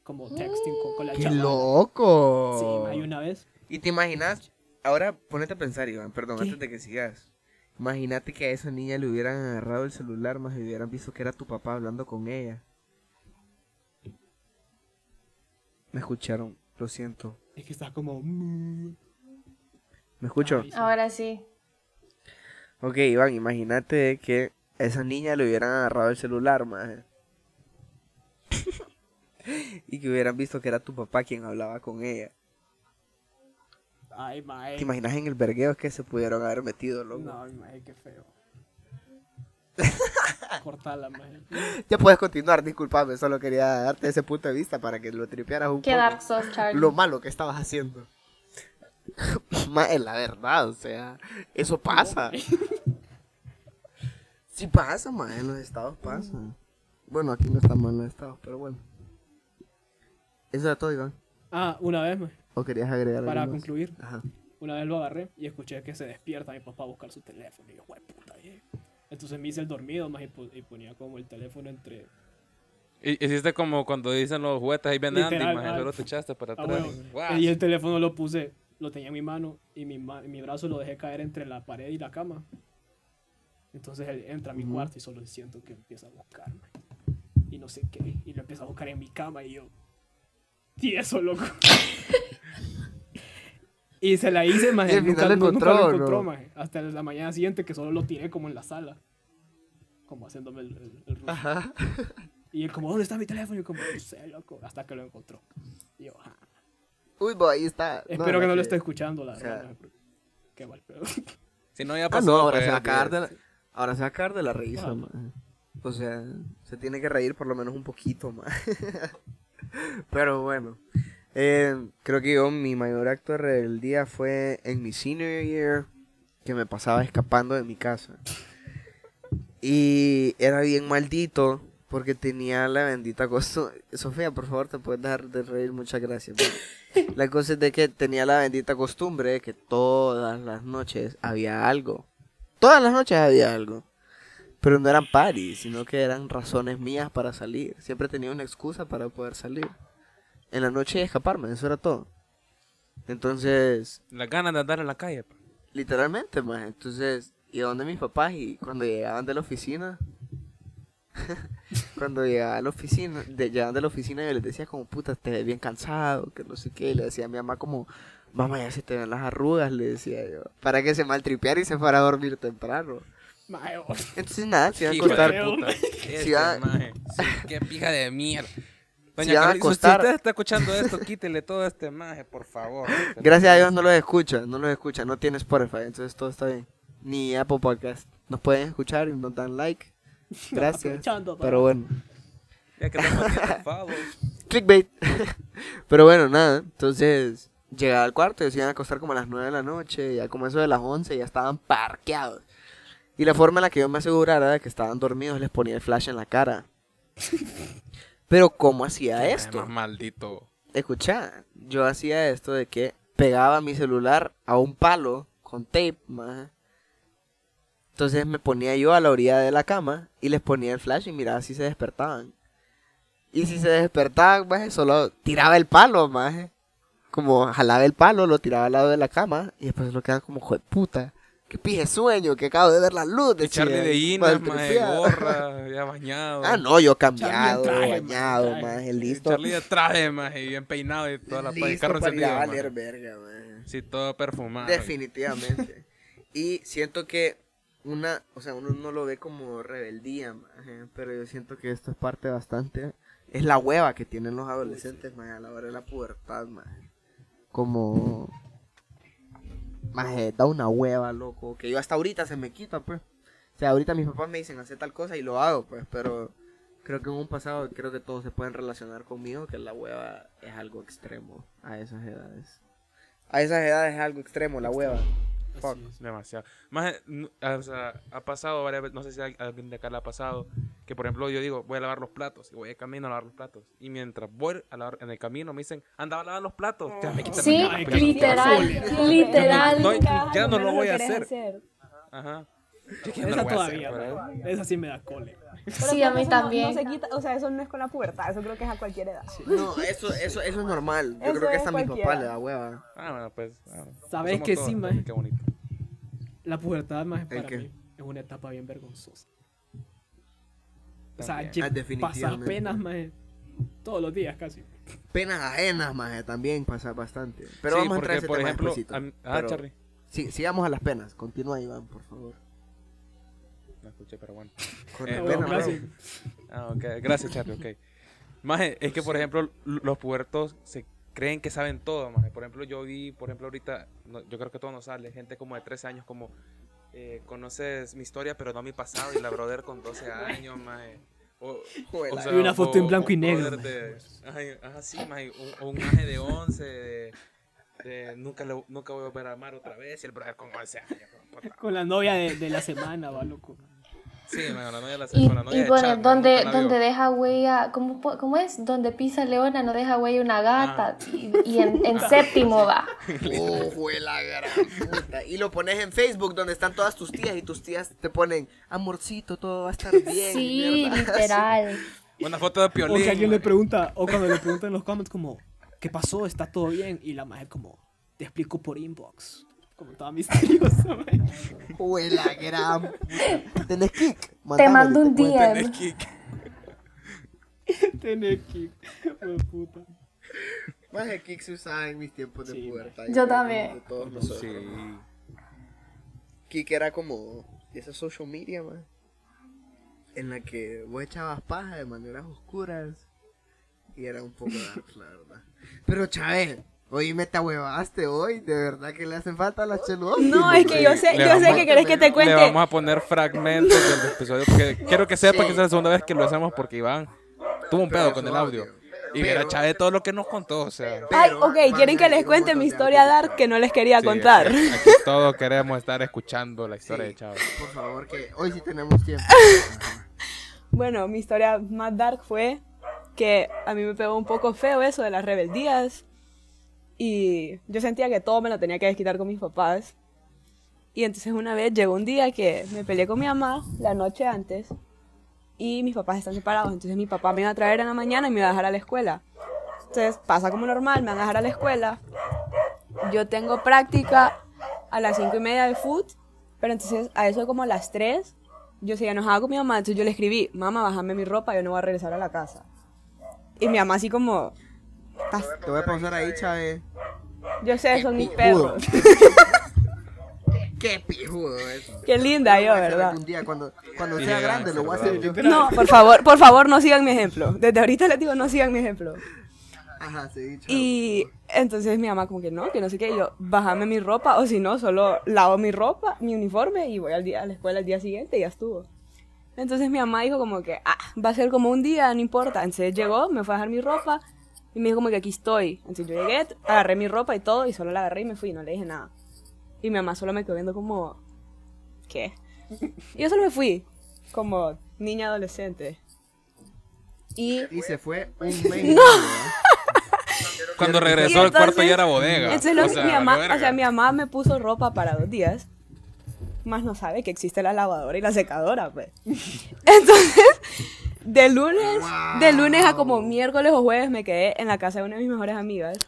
como texting con, con la ¡Qué loco! Sí, maje, una vez. ¿Y te imaginas? Ahora ponete a pensar, Iván, perdón, ¿Qué? antes de que sigas. Imagínate que a esa niña le hubieran agarrado el celular más y hubieran visto que era tu papá hablando con ella. Me escucharon, lo siento. Es que está como. ¿Me escucho? Ahora sí. Ok, Iván, imagínate que a esa niña le hubieran agarrado el celular, más. y que hubieran visto que era tu papá quien hablaba con ella. Ay, mae. ¿Te imaginas en el vergueo que se pudieron haber metido, loco? No, mae, qué feo. Cortala, mae. Ya puedes continuar, disculpame, solo quería darte ese punto de vista para que lo tripearas un Qué poco. dark sos, Charlie. Lo malo que estabas haciendo. Ma, es la verdad, o sea, eso pasa. Sí pasa, ma, en los estados pasa. Bueno, aquí no estamos en los estados, pero bueno. Eso era todo, Iván. Ah, una vez, mae, ¿O querías agregar para algo más? concluir. Ajá. Una vez lo agarré y escuché que se despierta mi papá a buscar su teléfono. Y yo, "Jue puta, eh". Entonces me hice el dormido, más y, po- y ponía como el teléfono entre. Y- Hiciste como cuando dicen los juguetes ahí viene Andy, Literal, maje, ah. solo te echaste para Ah, atrás. Guau. Y el teléfono lo puse, lo tenía en mi mano y mi, ma- mi brazo lo dejé caer entre la pared y la cama. Entonces él entra a mi cuarto y solo siento que empieza a buscarme. Y no sé qué. Y lo empieza a buscar en mi cama y yo. Y eso, loco. y se la hice, más nunca, lo nunca lo encontró, ¿no? Hasta la mañana siguiente que solo lo tiré como en la sala. como haciéndome el, el, el ruso. Ajá. Y él como, ¿dónde está mi teléfono? Y yo como, no sé, loco, hasta que lo encontró. Y yo, "Ah". Uy, bo, ahí está. espero que no lo esté escuchando, la o sea- verdad. Qué mal pedo. Si no, ya Ah, pasó. no, ahora pues, se va a cagar de la, ahora se va a cagar de la risa, Ah. man. O sea, se tiene que reír por lo menos un poquito más. Pero bueno, eh, creo que yo mi mayor acto de rebeldía fue en mi senior year, que me pasaba escapando de mi casa. Y era bien maldito porque tenía la bendita costumbre. Sofía, por favor, te puedes dejar de reír, muchas gracias. man. La cosa es de que tenía la bendita costumbre de que todas las noches había algo. Todas las noches había algo. Pero no eran parties, sino que eran razones mías para salir. Siempre tenía una excusa para poder salir. En la noche y escaparme, eso era todo. Entonces, Las ganas de andar en la calle. pues. literalmente, más. Entonces, iba donde mis papás y cuando llegaban de la oficina, cuando llegaban a la oficina, de, llegaban de la oficina yo les decía como, puta, te ves bien cansado, que no sé qué. Y le decía a mi mamá como, mamá, ya se te ven las arrugas, le decía yo. Para que se maltripeara y se fuera a dormir temprano. Oh, Entonces, nada, se iba a acostar. puta. Este Si va- maje. Sí, qué pija de mierda. Doña Si van a Carolina, si acostar- usted está escuchando esto, quítele todo este maje, por favor. Gracias a Dios no los escucha, no los escucha, no tiene Spotify, entonces todo está bien. Ni Apple Podcast. Nos pueden escuchar y nos dan like. Gracias. Pero bueno. Ya que. Clickbait. Pero bueno, nada. Entonces, llegaba al cuarto y se iban a acostar como a las 9 de la noche. Ya como eso de las 11 ya estaban parqueados. Y la forma en la que yo me asegurara de que estaban dormidos les ponía el flash en la cara. Pero ¿cómo hacía esto? Más maldito. Escucha, yo hacía esto de que pegaba mi celular a un palo con tape, maje. Entonces me ponía yo a la orilla de la cama y les ponía el flash y miraba si se despertaban. Y si se despertaban, maje, solo tiraba el palo, maje. Como jalaba el palo, lo tiraba al lado de la cama y después lo quedaban como, joder puta, que pije sueño, que acabo de ver la luz. Charlie decía, de Inas, maje, gorra, ya bañado. Ah, no, yo cambiado, traje, bañado, maje, maje, listo. Charlie de traje, maje, bien peinado y toda la listo carro para ir a valer verga, maje. Sí, todo perfumado. Definitivamente. y siento que una, o sea, uno no lo ve como rebeldía, pero yo siento que esto es parte bastante, es la hueva que tienen los adolescentes, maje, a la hora de la pubertad, maje. Como, maje, da una hueva, loco, que yo hasta ahorita se me quita, pues. O sea, ahorita mis papás me dicen hacer tal cosa y lo hago, pues, pero creo que en un pasado creo que todos se pueden relacionar conmigo, que la hueva es algo extremo a esas edades. A esas edades es algo extremo, la hueva. Fuck. Demasiado. Más, o sea, ha pasado varias veces, no sé si a alguien de acá le ha pasado, que por ejemplo yo digo, voy a lavar los platos, y voy de camino a lavar los platos. Y mientras voy a lavar, en el camino me dicen, anda a lavar los platos. Ya me quitan Sí, literal, literal. literal. No, Nunca ya no lo voy a hacer. Ajá. Esa hacer, todavía, mae. Esa sí me da cole. Pero Sí, a mí eso no- también. No, se quita, o sea, eso no es con la pubertad, eso creo que es a cualquier edad. No, eso, eso, eso es normal. Yo Eso creo que es hasta a mi papá cualquiera. le da hueva. Ah, bueno, pues. ah, ¿Sabes somos que todos, sí, maje? Qué bonito. La pubertad más ¿El para qué? mí es una etapa bien vergonzosa. O sea, También. Ah, pasas penas, maje, todos los días casi. Penas ajenas, maje, también pasa bastante. Pero Sí, vamos a entrar porque, a ese por tema ejemplo, a ah, Pero Charlie. sí, sigamos a las penas. Continúa, Iván, por favor. No escuché, pero bueno. Con Eh, Ah, bueno, gracias. Ah, ok. Gracias, Charlie, ok. Maje, es que, por ejemplo, los pubertos se creen que saben todo, maje. Por ejemplo, yo vi, por ejemplo, ahorita, no- yo creo que todo nos sale, gente como de 13 años, como, eh, conoces mi historia, pero no mi pasado, y la brother con 12 años, maje. O, Joder, o la- Y una foto en blanco y negro, de- Ay, ajá, sí, maje, o, o un maje de 11, de, de nunca, le- nunca voy a volver a amar otra vez, y el brother con 11 años. Con la novia de, de la semana, va, loco. Sí, la novia de la Y, la novia y de bueno, donde, deja huella, ¿cómo, ¿cómo es? Donde pisa leona no deja huella una gata. Y, y en, en séptimo va. Oh, la gran puta. Y lo pones en Facebook donde están todas tus tías y tus tías te ponen, amorcito, todo va a estar bien. Sí, mierda". literal. Una foto de O Piolín. que alguien le pregunta, o cuando le preguntan en los comments como, ¿qué pasó? ¿Está todo bien? Y la maje como, te explico por inbox. Como toda misteriosa, maje. Jue la gran puta. ¿Tenés kick? Te mando un. DM. Tenés que- Tenés de puta. Maje, kick se usaba en mis tiempos de Sí, pubertad. Yo también. de todos nosotros. Sí. Kick era como esa social media, man. en la que vos echabas paja de maneras oscuras y era un poco dark, la verdad. Pero Chávez, oíme, te huevaste hoy, de verdad que le hacen falta las cheludas. No, es que yo sé, Le yo sé que querés que te Le cuente. vamos a poner fragmentos del episodio porque quiero que sepa que esa es la segunda vez que lo hacemos porque Iván tuvo un Pero pedo eso con el audio. obvio. Y Pero- era Chávez todo lo que nos contó, o sea. Ay, Pero ok, quieren a que les cuente mi de historia dark que no les quería Sí, contar. Aquí, aquí todos queremos estar escuchando la historia Sí. de Chávez. Por favor, que hoy sí tenemos tiempo. Bueno, mi historia más dark fue que a mí me pegó un poco feo eso de las rebeldías. Y yo sentía que todo me lo tenía que desquitar con mis papás. Y entonces una vez llegó un día que me peleé con mi mamá la noche antes. Y mis papás están separados. Entonces mi papá me iba a traer en la mañana y me iba a dejar a la escuela. Entonces pasa como normal, me van a dejar a la escuela. Yo tengo práctica a las cinco y media de foot. Pero entonces a eso como a las 3 yo seguía enojada con mi mamá, entonces yo le escribí, mamá, bájame mi ropa, yo no voy a regresar a la casa. Y mi mamá así como, "Estás- Te voy a pausar ahí, Chávez. yo sé, son mis perros. Qué pijudo eso. Qué linda yo, ¿verdad? algún día cuando, cuando Sí, sea grande lo voy a hacer yo. No, por favor, por favor, no sigan mi ejemplo. Desde ahorita les digo, no sigan mi ejemplo. Ajá, sí, Chávez. Y entonces mi mamá como que no, que no sé qué, y yo, bájame mi ropa, o si no, solo lavo mi ropa, mi uniforme, y voy al día, a la escuela el día siguiente y ya estuvo. Entonces mi mamá dijo como que, ah, va a ser como un día, no importa. Entonces llegó, me fue a dejar mi ropa, y me dijo como que aquí estoy. Entonces yo llegué, agarré mi ropa y todo, y solo la agarré y me fui, no le dije nada. Y mi mamá solo me quedó viendo como, ¿qué? Y yo solo me fui, como niña adolescente. Y Y se fue un mes. Cuando Y regresó al cuarto ya era bodega. Entonces O sea, mi, mamá, o sea, mi mamá me puso ropa para dos días. Más no sabe que existe la lavadora y la secadora, pues. Entonces, de lunes, de lunes a como miércoles o jueves me quedé en la casa de una de mis mejores amigas.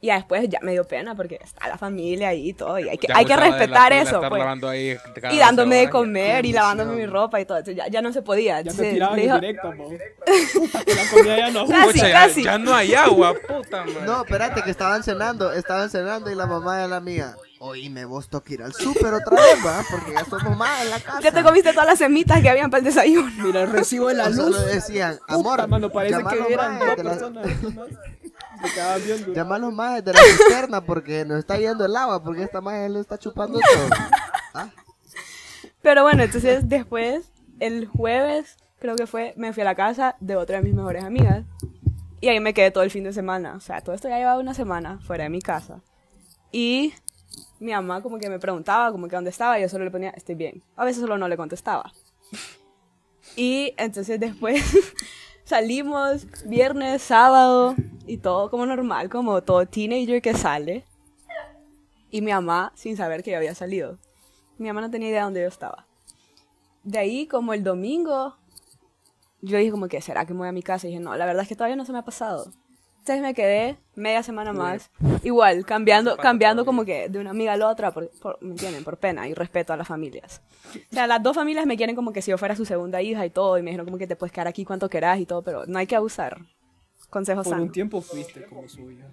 Y ya después ya me dio pena porque está la familia ahí y todo. Y hay que, Ya hay que la respetar eso, pues. ahí Y 12 dándome de comer y lavándome mi ropa y todo. Entonces ya, ya no se podía. Ya Entonces, tiraban dijo- directo. La comida ya no. Casi, Pucha, ya- casi. Ya, no hay agua, puta madre. No, espérate, que estaban cenando, estaban cenando y la mamá de la mía. Oíme, vos toca ir al súper otra vez, va, porque ya somos más en la casa. Ya te comiste todas las semitas que habían para el desayuno. Mira el recibo de la O solo luz. decían, Puta, amor, mano, parece que los eran dos de la- personas. los majes de la cisterna porque nos está yendo el agua, porque esta maje le está chupando todo. Ah, Pero bueno, entonces después, el jueves, creo que fue, me fui a la casa de otra de mis mejores amigas. Y ahí me quedé todo el fin de semana. O sea, todo esto ya llevaba una semana fuera de mi casa. Y mi mamá como que me preguntaba como que dónde estaba y yo solo le ponía, estoy bien. A veces solo no le contestaba. Y entonces después salimos viernes, sábado y todo como normal, como todo teenager que sale. Y mi mamá sin saber que yo había salido. Mi mamá no tenía idea de dónde yo estaba. De ahí, como el domingo, yo dije como que, ¿será que me voy a mi casa? Y dije, no, la verdad es que todavía no se me ha pasado. Entonces me quedé media semana más, igual, cambiando, cambiando como que de una amiga a la otra, por, por- ¿me entienden? Por pena y respeto a las familias. O sea, las dos familias me quieren como que si yo fuera su segunda hija y todo, y me dijeron como que te puedes quedar aquí cuanto quieras y todo, pero no hay que abusar. Consejo Por un sano. tiempo fuiste como suya.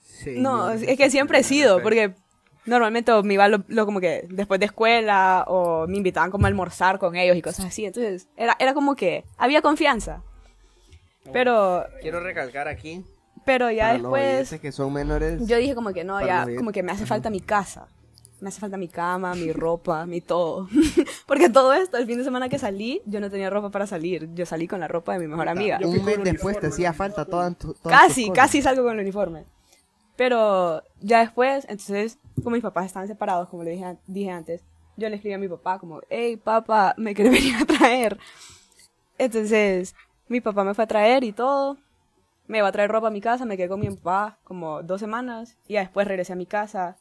sí, No, es que siempre he sido, porque normalmente me iba lo, lo como que después de escuela o me invitaban como a almorzar con ellos y cosas así. Entonces, era, era como que había confianza. Pero, Quiero recalcar aquí, pero ya para los después, oyentes que son menores, yo dije como que no, ya, los como que me hace falta mi casa. Me hace falta mi cama, mi ropa, mi todo. porque todo esto, el fin de semana que salí, yo no tenía ropa para salir. Yo salí con la ropa de mi mejor amiga. Un mes después te hacía falta todas tu- todas Casi, casi salgo con el uniforme. Pero ya después, entonces, como mis papás estaban separados, como le dije, dije antes, yo le escribí a mi papá como, hey, papá, me quiere venir a traer. Entonces, mi papá me fue a traer y todo. Me iba a traer ropa a mi casa, me quedé con mi papá como dos semanas y después regresé a mi casa.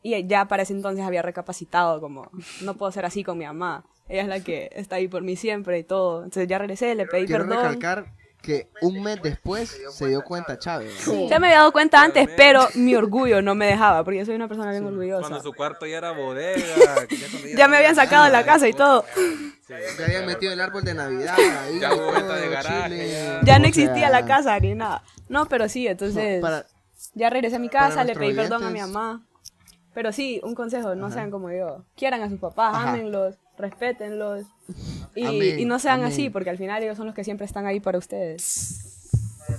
Y ya para ese entonces había recapacitado como, no puedo ser así con mi mamá. Ella es la que está ahí por mí siempre y todo. Entonces ya regresé, le pedí Quiero perdón. recalcar que un mes después se dio cuenta Chávez. Ya me había dado cuenta antes, pero mi orgullo no me dejaba, porque yo soy una persona bien orgullosa. Cuando su cuarto ya era bodega. ya me habían sacado de la casa y todo. Se habían metido el árbol de Navidad. Ahí, Ya todo, de garaje, no existía la casa ni nada. No, pero sí, entonces para- ya regresé a mi casa, le pedí perdón a mi mamá. Pero sí, un consejo, no sean como yo. Quieran a sus papás, ámenlos, respétenlos. Y, y no sean amén. así, porque al final ellos son los que siempre están ahí para ustedes.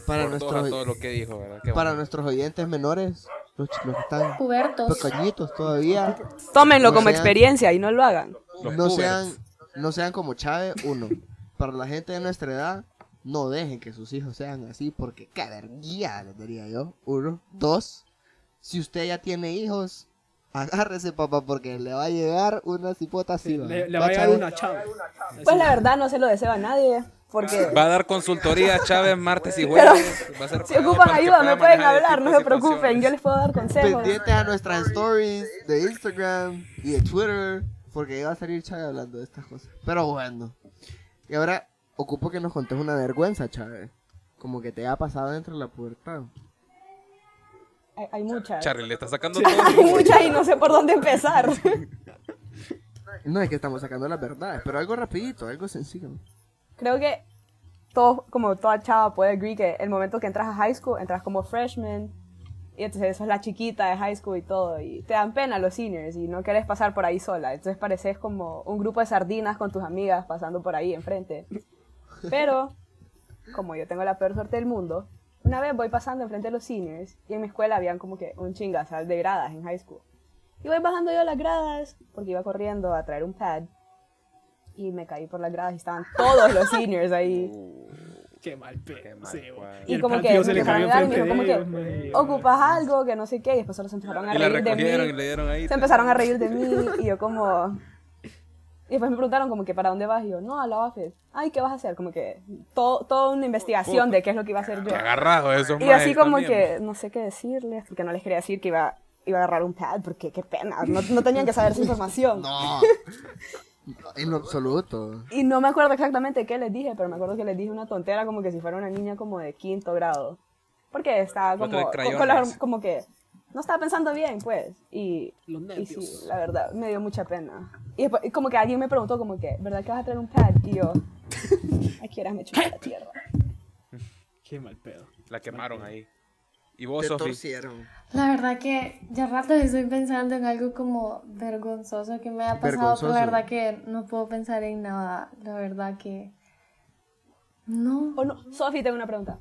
Para, nuestros, todo lo que para bueno. nuestros oyentes menores, los, los que están Pubertos. pequeñitos todavía, Tómenlo No como sean- experiencia y no lo hagan. No sean, no sean como Chávez, uno. Para la gente de nuestra edad, no dejen que sus hijos sean así, porque qué vergüenza les diría yo. Uno. Dos. Si usted ya tiene hijos, agárrese, papá, porque le va a llegar una cipota así. Le, le va a llegar Chávez? una chava. Pues la verdad no se lo deseo a nadie, porque Va a dar consultoría Chávez martes y jueves. Va a ser si ocupan ayuda me pueden hablar, no se preocupen, yo les puedo dar consejos. Pendientes a nuestras stories de Instagram y de Twitter, porque iba a salir Chávez hablando de estas cosas. Pero bueno. Y ahora, ocupo que nos contes una vergüenza, Chávez. Como que te ha pasado dentro de la pubertad. Hay, hay muchas. Charlie, le está sacando todo. Hay muchas y no sé por dónde empezar. No es que estamos sacando las verdades, pero algo rapidito, algo sencillo. Creo que todo, como toda chava puede agree que el momento que entras a high school, entras como freshman, y entonces sos la chiquita de high school y todo, y te dan pena los seniors y no quieres pasar por ahí sola, entonces pareces como un grupo de sardinas con tus amigas pasando por ahí enfrente. Pero, como yo tengo la peor suerte del mundo, una vez voy pasando enfrente de los seniors y en mi escuela habían como que un chingazal de gradas en high school. Y voy bajando yo las gradas porque iba corriendo a traer un pad y me caí por las gradas y estaban todos los seniors ahí. Qué mal pedo. Qué mal sí. Y, el como que se le empezaron cayó y dijo de como ellos, que ocupas algo, que no sé qué, y después solo se empezaron a Y la reír de y mí. le dieron ahí. Se empezaron a reír de mí y yo como... Y después me preguntaron como que para dónde vas y yo, no, a la office. Ay, ¿qué vas a hacer? Como que todo, toda una investigación de qué es lo que iba a hacer yo. Agarrado esos Y así como también. que no sé qué decirles, porque no les quería decir que iba, iba a agarrar un pad, porque qué pena, no, no tenían que saber esa información. No. en lo absoluto. Y no me acuerdo exactamente qué les dije, pero me acuerdo que les dije una tontera como que si fuera una niña como de quinto grado. Porque estaba como, con- con la- como que no estaba pensando bien, pues. Y, Los y nervios. sí, la verdad, me dio mucha pena. Y después, y como que alguien me preguntó como que, ¿verdad que vas a traer un pad? Y yo, aquí eras me chupa la tierra. Qué mal pedo. La quemaron ahí. ¿Y vos, Sofi? La verdad que ya rato estoy pensando en algo como vergonzoso que me ha pasado, pero la verdad que no puedo pensar en nada. La verdad que no. O no, Sofi, tengo una pregunta.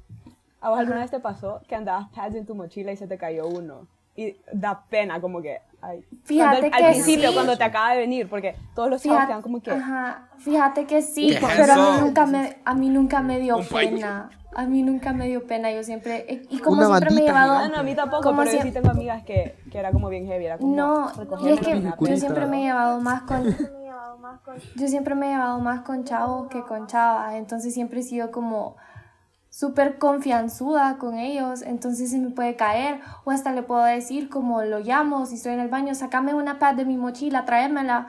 ¿A vos alguna vez te pasó que andabas pads en tu mochila y se te cayó uno? Y da pena como que... Ay. Fíjate Cuando- que Al principio, sí. cuando te acaba de venir, porque todos los chavos Fíjate, quedan como que... ajá, fíjate que sí, ¿Qué es pero a mí nunca me, a mí nunca me dio pena. A mí nunca me dio pena, yo siempre, eh, y como Una siempre me he llevado... Ah, no, a mí tampoco, como pero yo si- sí tengo amigas que, que era como bien heavy, era como No, y es que yo siempre me he llevado más con... Yo siempre me he llevado más con chavos que con chavas, entonces siempre he sido como súper confianzuda con ellos, entonces se me puede caer o hasta le puedo decir como lo llamo, si estoy en el baño, sacame una pad de mi mochila, tráemela,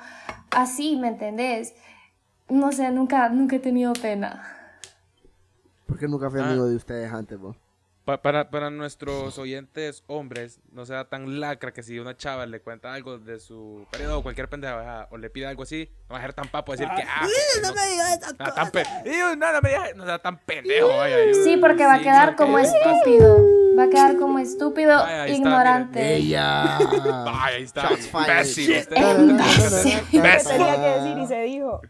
así, ¿me entendés? No sé, nunca, nunca he tenido pena. ¿Por qué nunca fui Ah. amigo de ustedes antes, vos? Pa- para, para nuestros oyentes hombres, no sea tan lacra que si una chava le cuenta algo de su periodo o cualquier pendeja o le pide algo así, no va a ser tan papo decir que ah, no, me digas esa tan Iu, no, no me digas, no sea tan pendejo, vaya. Sí, porque va a quedar como ¿qué estúpido, va a quedar como estúpido, Vaya, ahí está, ignorante. Ella. Vaya, ahí está, imbécil. Tenía que decir y se dijo.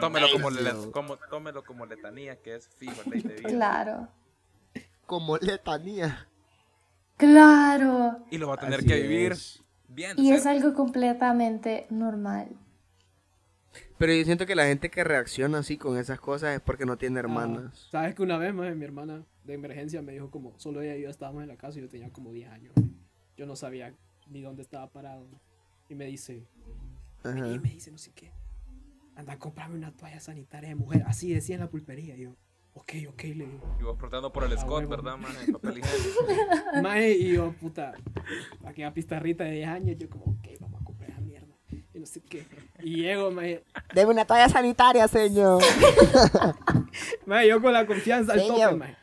Tómelo como, le- como- tómelo como letanía, que es fijo, ley de vida. Claro, Como letanía. claro. Y lo va a tener Así que vivir es. bien. Y es algo completamente normal. Pero yo siento que la gente que reacciona así con esas cosas es porque no tiene hermanas. Ah, ¿Sabes que una vez, maje, mi hermana de emergencia me dijo como, solo ella y yo estábamos en la casa y yo tenía como 10 años. Yo no sabía ni dónde estaba parado. Y me dice, Ajá. y me dice no sé qué. Anda a comprarme una toalla sanitaria de mujer. Así decía en la pulpería. Y yo, ok, ok, le digo. Y vos protestando por el Ah, Scott, huevo. ¿verdad, man? El papel higiénico. Y yo, puta, aquella pizarrita de 10 años, yo como, ok, vamos a comprar esa mierda. Y no sé qué. Y llego, maje, Deme una toalla sanitaria, señor. Maje, yo con la confianza al tope, maje.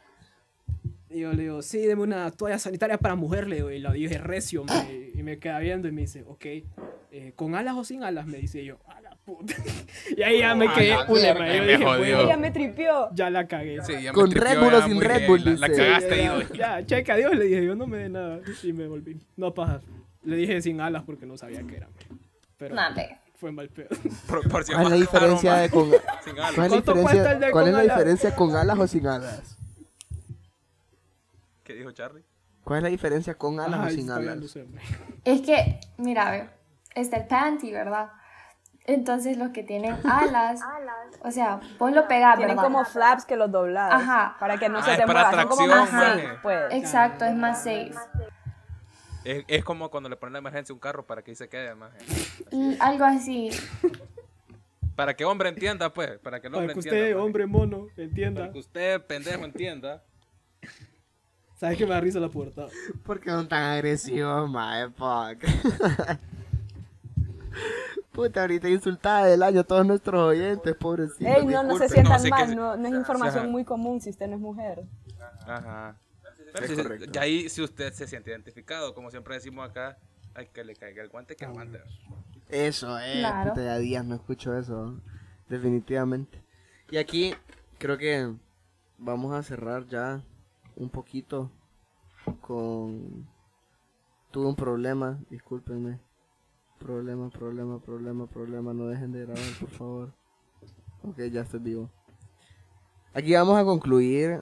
Y yo le digo, sí, deme una toalla sanitaria para mujer, le digo, y lo dije recio, maje, y me queda viendo y me dice, ok, eh, ¿con alas o sin alas? Me dice y yo, a la puta. y ahí ya me A quedé, maje, yo me dije, jodió. "Huevo, Ella me tripió. ya la cagué. Sí, ya me Con tripió Red Bull o ya sin Red bien. Bull, La, cagaste, ya, ido. ya, checa, adiós, le dije, yo no me dé nada, y me volví. No paja. Le dije sin alas porque no sabía qué era. Pero. Fue mal pedo. Proporción ¿Cuál es la diferencia de con, Sin alas. ¿cuál es la ¿Cuánto cuesta diferencia, el de cuál es con la alas? diferencia con alas o sin alas? ¿Qué dijo Charlie? ¿Cuál es la diferencia con alas o sin alas? Es que, mira, ve, está el panty, ¿verdad? Entonces los que tienen alas, o sea, vos lo pegás, Tienen ¿verdad? como flaps que los doblas. Ajá. Para que no Ah, se te para mueva. Son como tracción, más safe, pues. Exacto, es más safe. Es, es como cuando le ponen la emergencia a un carro para que ahí se quede, maje. Y algo así. Para que hombre entienda, pues. Para que el Para hombre que entienda. usted, maje. hombre mono, entienda. Para que usted, pendejo, entienda. ¿Sabes que me da risa la puerta? ¿Por qué son tan agresivos, mae? Fuck. Puta, ahorita insultada del año a todos nuestros oyentes, pobrecitos. Ey, no, no se sientan No, mal. No, no es información Ajá. muy común si usted no es mujer. Ajá. Pero Es si- correcto. y ahí, si usted se siente identificado, como siempre decimos acá, hay que le caiga el guante que aguante. Eso, eh. Claro. Puta, ya días no escucho eso. Definitivamente. Y aquí creo que vamos a cerrar ya un poquito con... Tuve un problema, discúlpenme. Problema, problema, problema, problema. No dejen de grabar, por favor. Ok, ya estoy vivo. Aquí vamos a concluir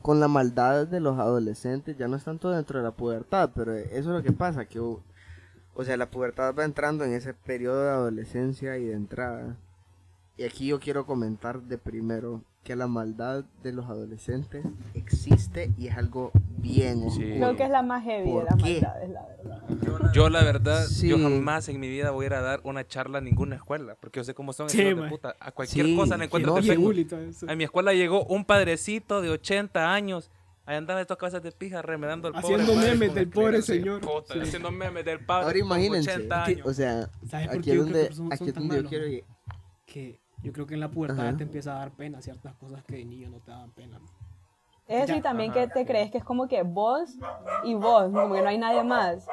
con la maldad de los adolescentes. Ya no es tanto dentro de la pubertad, pero eso es lo que pasa, que o sea, la pubertad va entrando en ese periodo de adolescencia y de entrada. Y aquí yo quiero comentar de primero que la maldad de los adolescentes existe y es algo bien Sí. Creo que es la más heavy de ¿Por las qué? maldades, la verdad. Yo, la verdad, Sí. yo jamás en mi vida voy a ir a dar una charla a ninguna escuela. Porque yo sé cómo son Sí, de puta. A cualquier Sí, cosa le encuentro no. A mi escuela llegó un padrecito de 80 años. Ahí andaba estos cabezas de pija remedando al pobre Haciendo padre memes del pobre señor. puta, Sí. Haciendo memes del padre Ahora imagínense, 80 que- años. o sea, ¿Sabes por aquí es donde, son- aquí son donde yo quiero llegar. Que yo creo que en la pubertad Ajá. te empieza a dar pena ciertas cosas que de niño no te daban pena. man. Eso Ya. y también Ajá. que te crees que es como que vos y vos, como que no hay nadie más.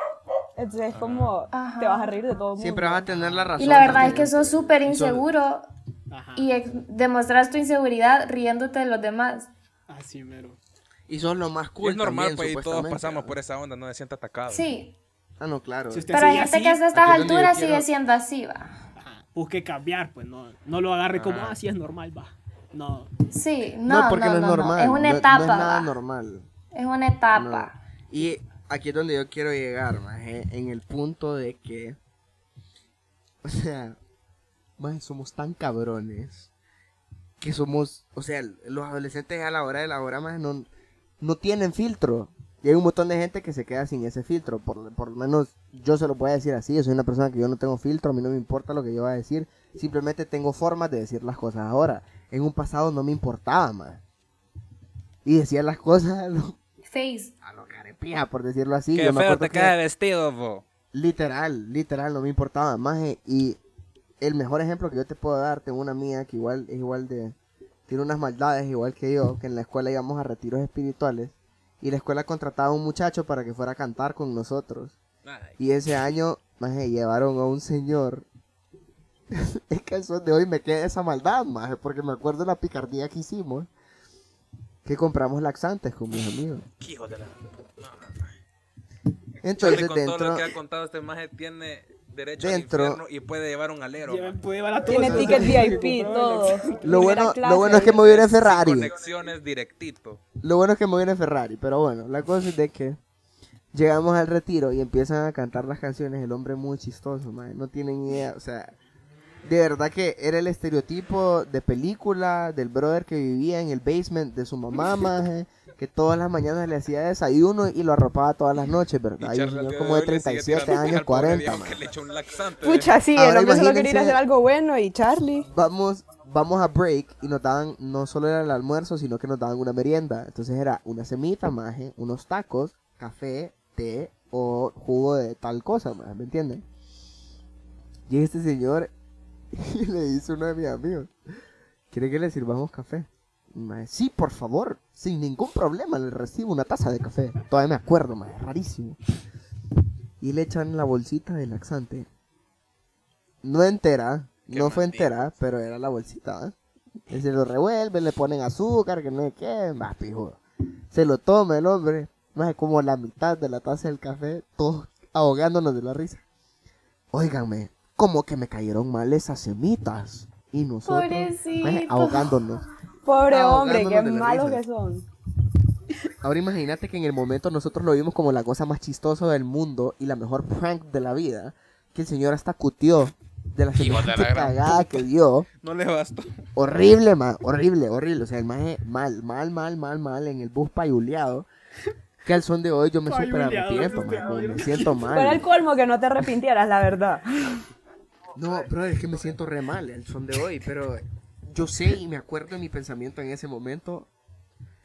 Entonces es como, Ajá. te vas a reír de todo el mundo. Siempre vas a tener la razón. Y la verdad es que sos súper inseguro Ajá. y demostras tu inseguridad riéndote de los demás. Así mero. Y son lo más cool es normal, también, pues, y todos pasamos por esa onda, no se sienta atacado. Sí, Ah, no, claro. Si pero hay gente así, que hasta estas alturas quiero- sigue siendo así, va. ajá, busque cambiar, pues no, no lo agarre como, Ah. ah, sí es normal, va. No, Sí, No, no, porque no, no, es no, no. normal. Es una no- no etapa, es nada normal. Es una No. etapa. Y aquí es donde yo quiero llegar, maje, en el punto de que, o sea, maje, somos tan cabrones que somos, o sea, los adolescentes a la hora de la hora, maje, no, no tienen filtro. Y hay un montón de gente que se queda sin ese filtro. Por, por lo menos yo se lo voy a decir así. Yo soy una persona que yo no tengo filtro. A mí no me importa lo que yo voy a decir. Simplemente tengo formas de decir las cosas ahora. En un pasado no me importaba, más. Y decía las cosas a lo, Face. a lo carepija, por decirlo así. Qué Yo me feo te que- queda vestido, bo. Literal, literal, no me importaba más. Y el mejor ejemplo que yo te puedo dar, tengo una amiga que igual es igual de... Tiene unas maldades igual que yo, que en la escuela íbamos a retiros espirituales. Y la escuela contrataba a un muchacho para que fuera a cantar con nosotros. Ay, Y ese año, maje, llevaron a un señor. es que al son de hoy me queda esa maldad, maje, porque me acuerdo de la picardía que hicimos. Que compramos laxantes con mis amigos. qué hijo de la... Entonces, Charlie, con todo dentro, lo que ha contado este maje tiene derecho Dentro- al infierno y puede llevar un alero. lleva- puede llevar a todos. Tiene ¿no? ticket VIP, todo. lo bueno, lo bueno es que me en Sin Ferrari. Conexiones directito. Lo bueno es que me en Ferrari, pero bueno, la cosa es de que llegamos al retiro y empiezan a cantar las canciones, el hombre muy chistoso, man, no tienen idea, o sea, de verdad que era el estereotipo de película del brother que vivía en el basement de su mamá, maje, que todas las mañanas le hacía desayuno y lo arropaba todas las noches, ¿verdad? Hay un señor como de hoy le sigue 37 tirando años, al pobre 40, viejo man. que le echa un laxante. Pucha, sí, Ahora el hombre solo quería ir a imagínense- hacer algo bueno y Charlie. vamos, vamos a break y nos daban, no solo era el almuerzo, sino que nos daban una merienda. Entonces era una semita, maje, unos tacos, café, té o jugo de tal cosa, maje, ¿me entienden? Y este señor y le dice a uno de mis amigos, ¿quiere que le sirvamos café? Maje, sí, por favor, sin ningún problema, le recibo una taza de café. Todavía me acuerdo, maje, rarísimo. Y le echan la bolsita de laxante. No entera, Qué no fue entera, pero era la bolsita, ¿eh? Y se lo revuelven, le ponen azúcar, que no sé qué, más pijudo. Se lo toma el hombre, más como la mitad de la taza del café, todos ahogándonos de la risa. Óiganme, como que me cayeron mal esas semitas. Y nosotros Pobrecito. ahogándonos. Pobre hombre, Ahogándonos qué de la malos que son. Ahora imagínate que en el momento nosotros lo vimos como la cosa más chistosa del mundo y la mejor prank de la vida. Que el señor hasta cutió de la gran cagada que dio. No le bastó. Horrible, ma, horrible, horrible. O sea, el maje mal, mal, mal, mal, mal en el bus payuleado. Que al son de hoy yo me Payuleado, arrepiento, ma, como audio. me siento Fuera el mal. colmo que no te arrepintieras, la verdad. No, bro, es que me siento re mal al son de hoy, pero yo sé y me acuerdo de mi pensamiento en ese momento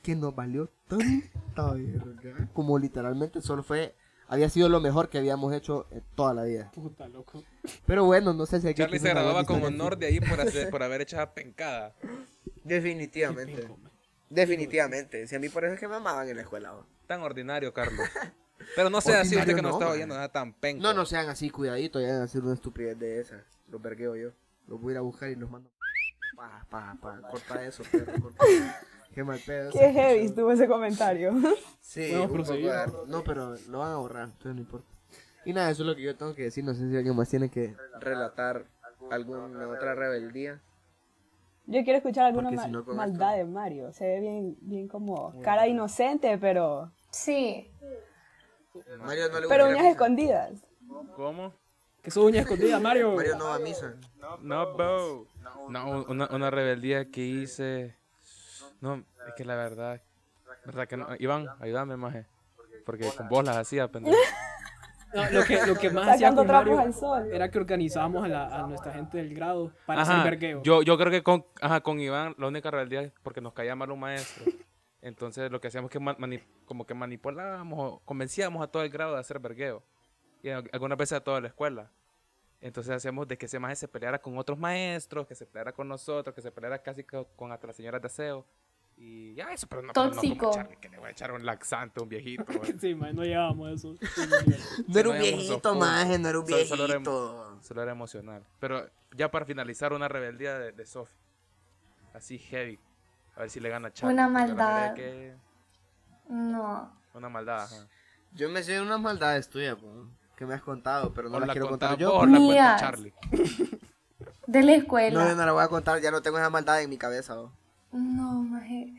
que nos valió tanta verga. Como literalmente solo fue, había sido lo mejor que habíamos hecho en toda la vida. Puta, loco. Pero bueno, no sé si aquí Charlie se graduaba con honor de ahí por, hacer, por haber hecho esa pencada. Definitivamente. Definitivamente. Si a mí por eso es que me amaban en la escuela. ¿no? Tan ordinario, Carlos. Pero no sea así usted que no, no, está oyendo nada tan penca. No, no sean así, cuidadito, ya van a hacer una estupidez de esa. Los vergueo yo. Los voy a ir a buscar y los mando. Pa, pa, pa, corta eso, perro, corta. Qué mal pedo. Qué heavy estuvo ese comentario. Sí, un poco No, pero lo van a borrar, entonces no importa. Y nada, eso es lo que yo tengo que decir. No sé si alguien más tiene que relatar alguna otra rebeldía. Yo quiero escuchar alguna ma- si no con maldad de Mario. Se ve bien, bien como cara inocente, pero, Sí. Mario no le pero gusta a uñas misa. escondidas. ¿Cómo? Que su uña escondida, Mario. Mario no va a misa. No, bro. No, una, una rebeldía que hice. No, es que la verdad. ¿Verdad que no? Iván, ayúdame, maje. Porque con vos las hacía, pendejo. No, lo, que, lo que más hacía con Mario al sol. era que organizábamos a, la- a nuestra gente del grado para Ajá, hacer vergueo. yo, yo creo que con, ajá, con Iván la única rebeldía es porque nos caía mal un maestro. Entonces lo que hacíamos es que como que manipulábamos o convencíamos a todo el grado de hacer vergueo. Y al- algunas veces a toda la escuela. Entonces hacíamos de que ese maestro se peleara con otros maestros, que se peleara con nosotros, que se peleara casi co- con hasta las señoras de aseo. Y ya eso, pero no, pero no Tóxico. como Charlie, que le voy a echar un laxante a un viejito. Sí, man, no llevábamos eso. No era un No viejito, maje, no era un Solo- solo era- viejito. Solo era emocional. Pero ya para finalizar, una rebeldía de, de Sophie. Así heavy. A ver si le gana Charlie. Una maldad. que- No. Una maldad, ajá. Yo me sé unas maldades tuyas, po, que me has contado, pero no O las la quiero contar yo. o la cuenta. Charlie. De la No, escuela. yo no la voy a contar, ya no tengo esa maldad en mi cabeza. ¿no? No, maje.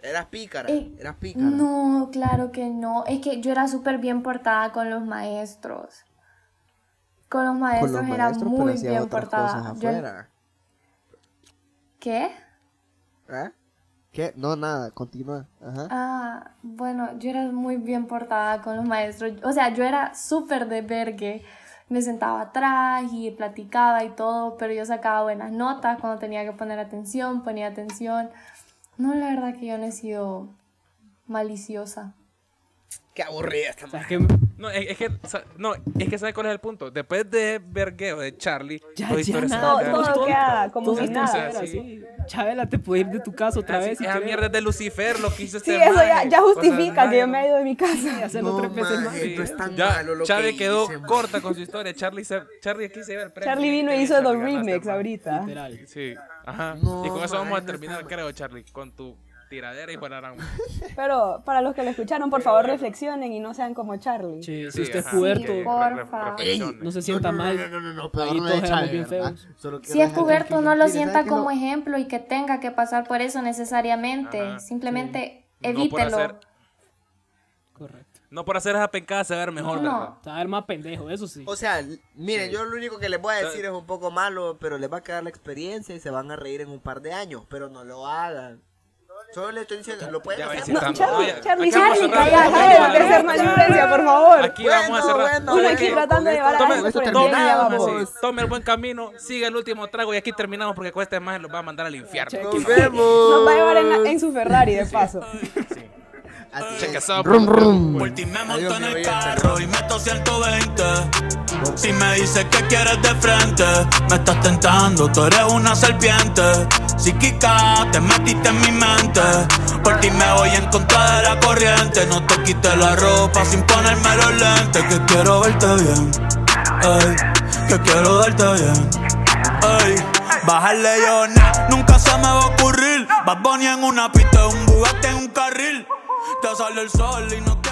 Eras pícara, Eh, eras pícara. No, claro que no. Es que yo era súper bien portada con los maestros. Con los Con maestros los era maestros, muy bien portada. cosas Yo-. ¿Qué? ¿Eh? ¿Qué? No, nada, continúa. Ajá. Ah, bueno, yo era muy bien portada con los maestros. O sea, yo era súper de vergue. Me sentaba atrás y platicaba y todo, pero yo sacaba buenas notas cuando tenía que poner atención, ponía atención. No, la verdad que yo no he sido maliciosa. Qué aburrida esta O sea, es que No, es, es que, sa- no, es que ¿sabe cuál es el punto? Después de vergueo de Charlie, ya, toda ya nada, a Todo- todo- queda como si nada. se era así. Chabela, te puedes ir de tu casa otra vez Esa mierda es de Lucifer, lo que hizo Sí, este eso ya, ya O sea, justifica que yo me he ido de mi Y casa. hacerlo No, tres veces más. es Ya, malo lo Chávez que quedó hice, corta con su historia. Charlie, se, Charlie aquí se lleva el premio. Charlie vino y hizo remix man. ahorita. Literal. Sí, ajá. No, y con eso vamos a no terminar, creo, Charlie, con tu tiradera y pararán. Pero para los que lo escucharon, por favor reflexionen y no sean como Charlie. Sí, si Sí, usted es puberto, que porfa. re- re- reflexiones. no se sienta no, mal. No, no, no, Si es puberto, no lo sienta ¿sabe que como ejemplo y que tenga que pasar por eso necesariamente. Simplemente evítelo. Correcto. no por hacer esa pencada se va a ver mejor, No. ¿verdad? Te va a ver más pendejo, eso sí. O sea, miren, Sí. yo lo único que les voy a decir es un poco malo, pero les va a quedar la experiencia y se van a reír en un par de años, pero no lo hagan. Solo les estoy diciendo, lo pueden hacer. No, Charlie, calla, de hacer por favor. Aquí vamos a cerrar. bueno, Uno aquí tratando de a esto. Tome el buen camino, sigue el último trago y aquí terminamos porque con este más los va a mandar al infierno. Nos vemos. Nos va a llevar en, la- en su Ferrari, de paso. Así es. eso. Rum, rum. Por ti me monto en el carro y meto 120 Si me dices que quieres de frente Me estás tentando, tú eres una serpiente. Psíquica, te metiste en mi mente. Por ti me voy en contra de la corriente. No te quites la ropa sin ponerme los lentes Que quiero verte bien. Ey, Que quiero darte bien. Ey, bajarle yo nah, nunca se me va a ocurrir. Bad Bunny en una pista, un Bugatti en un carril Te sale el sol y no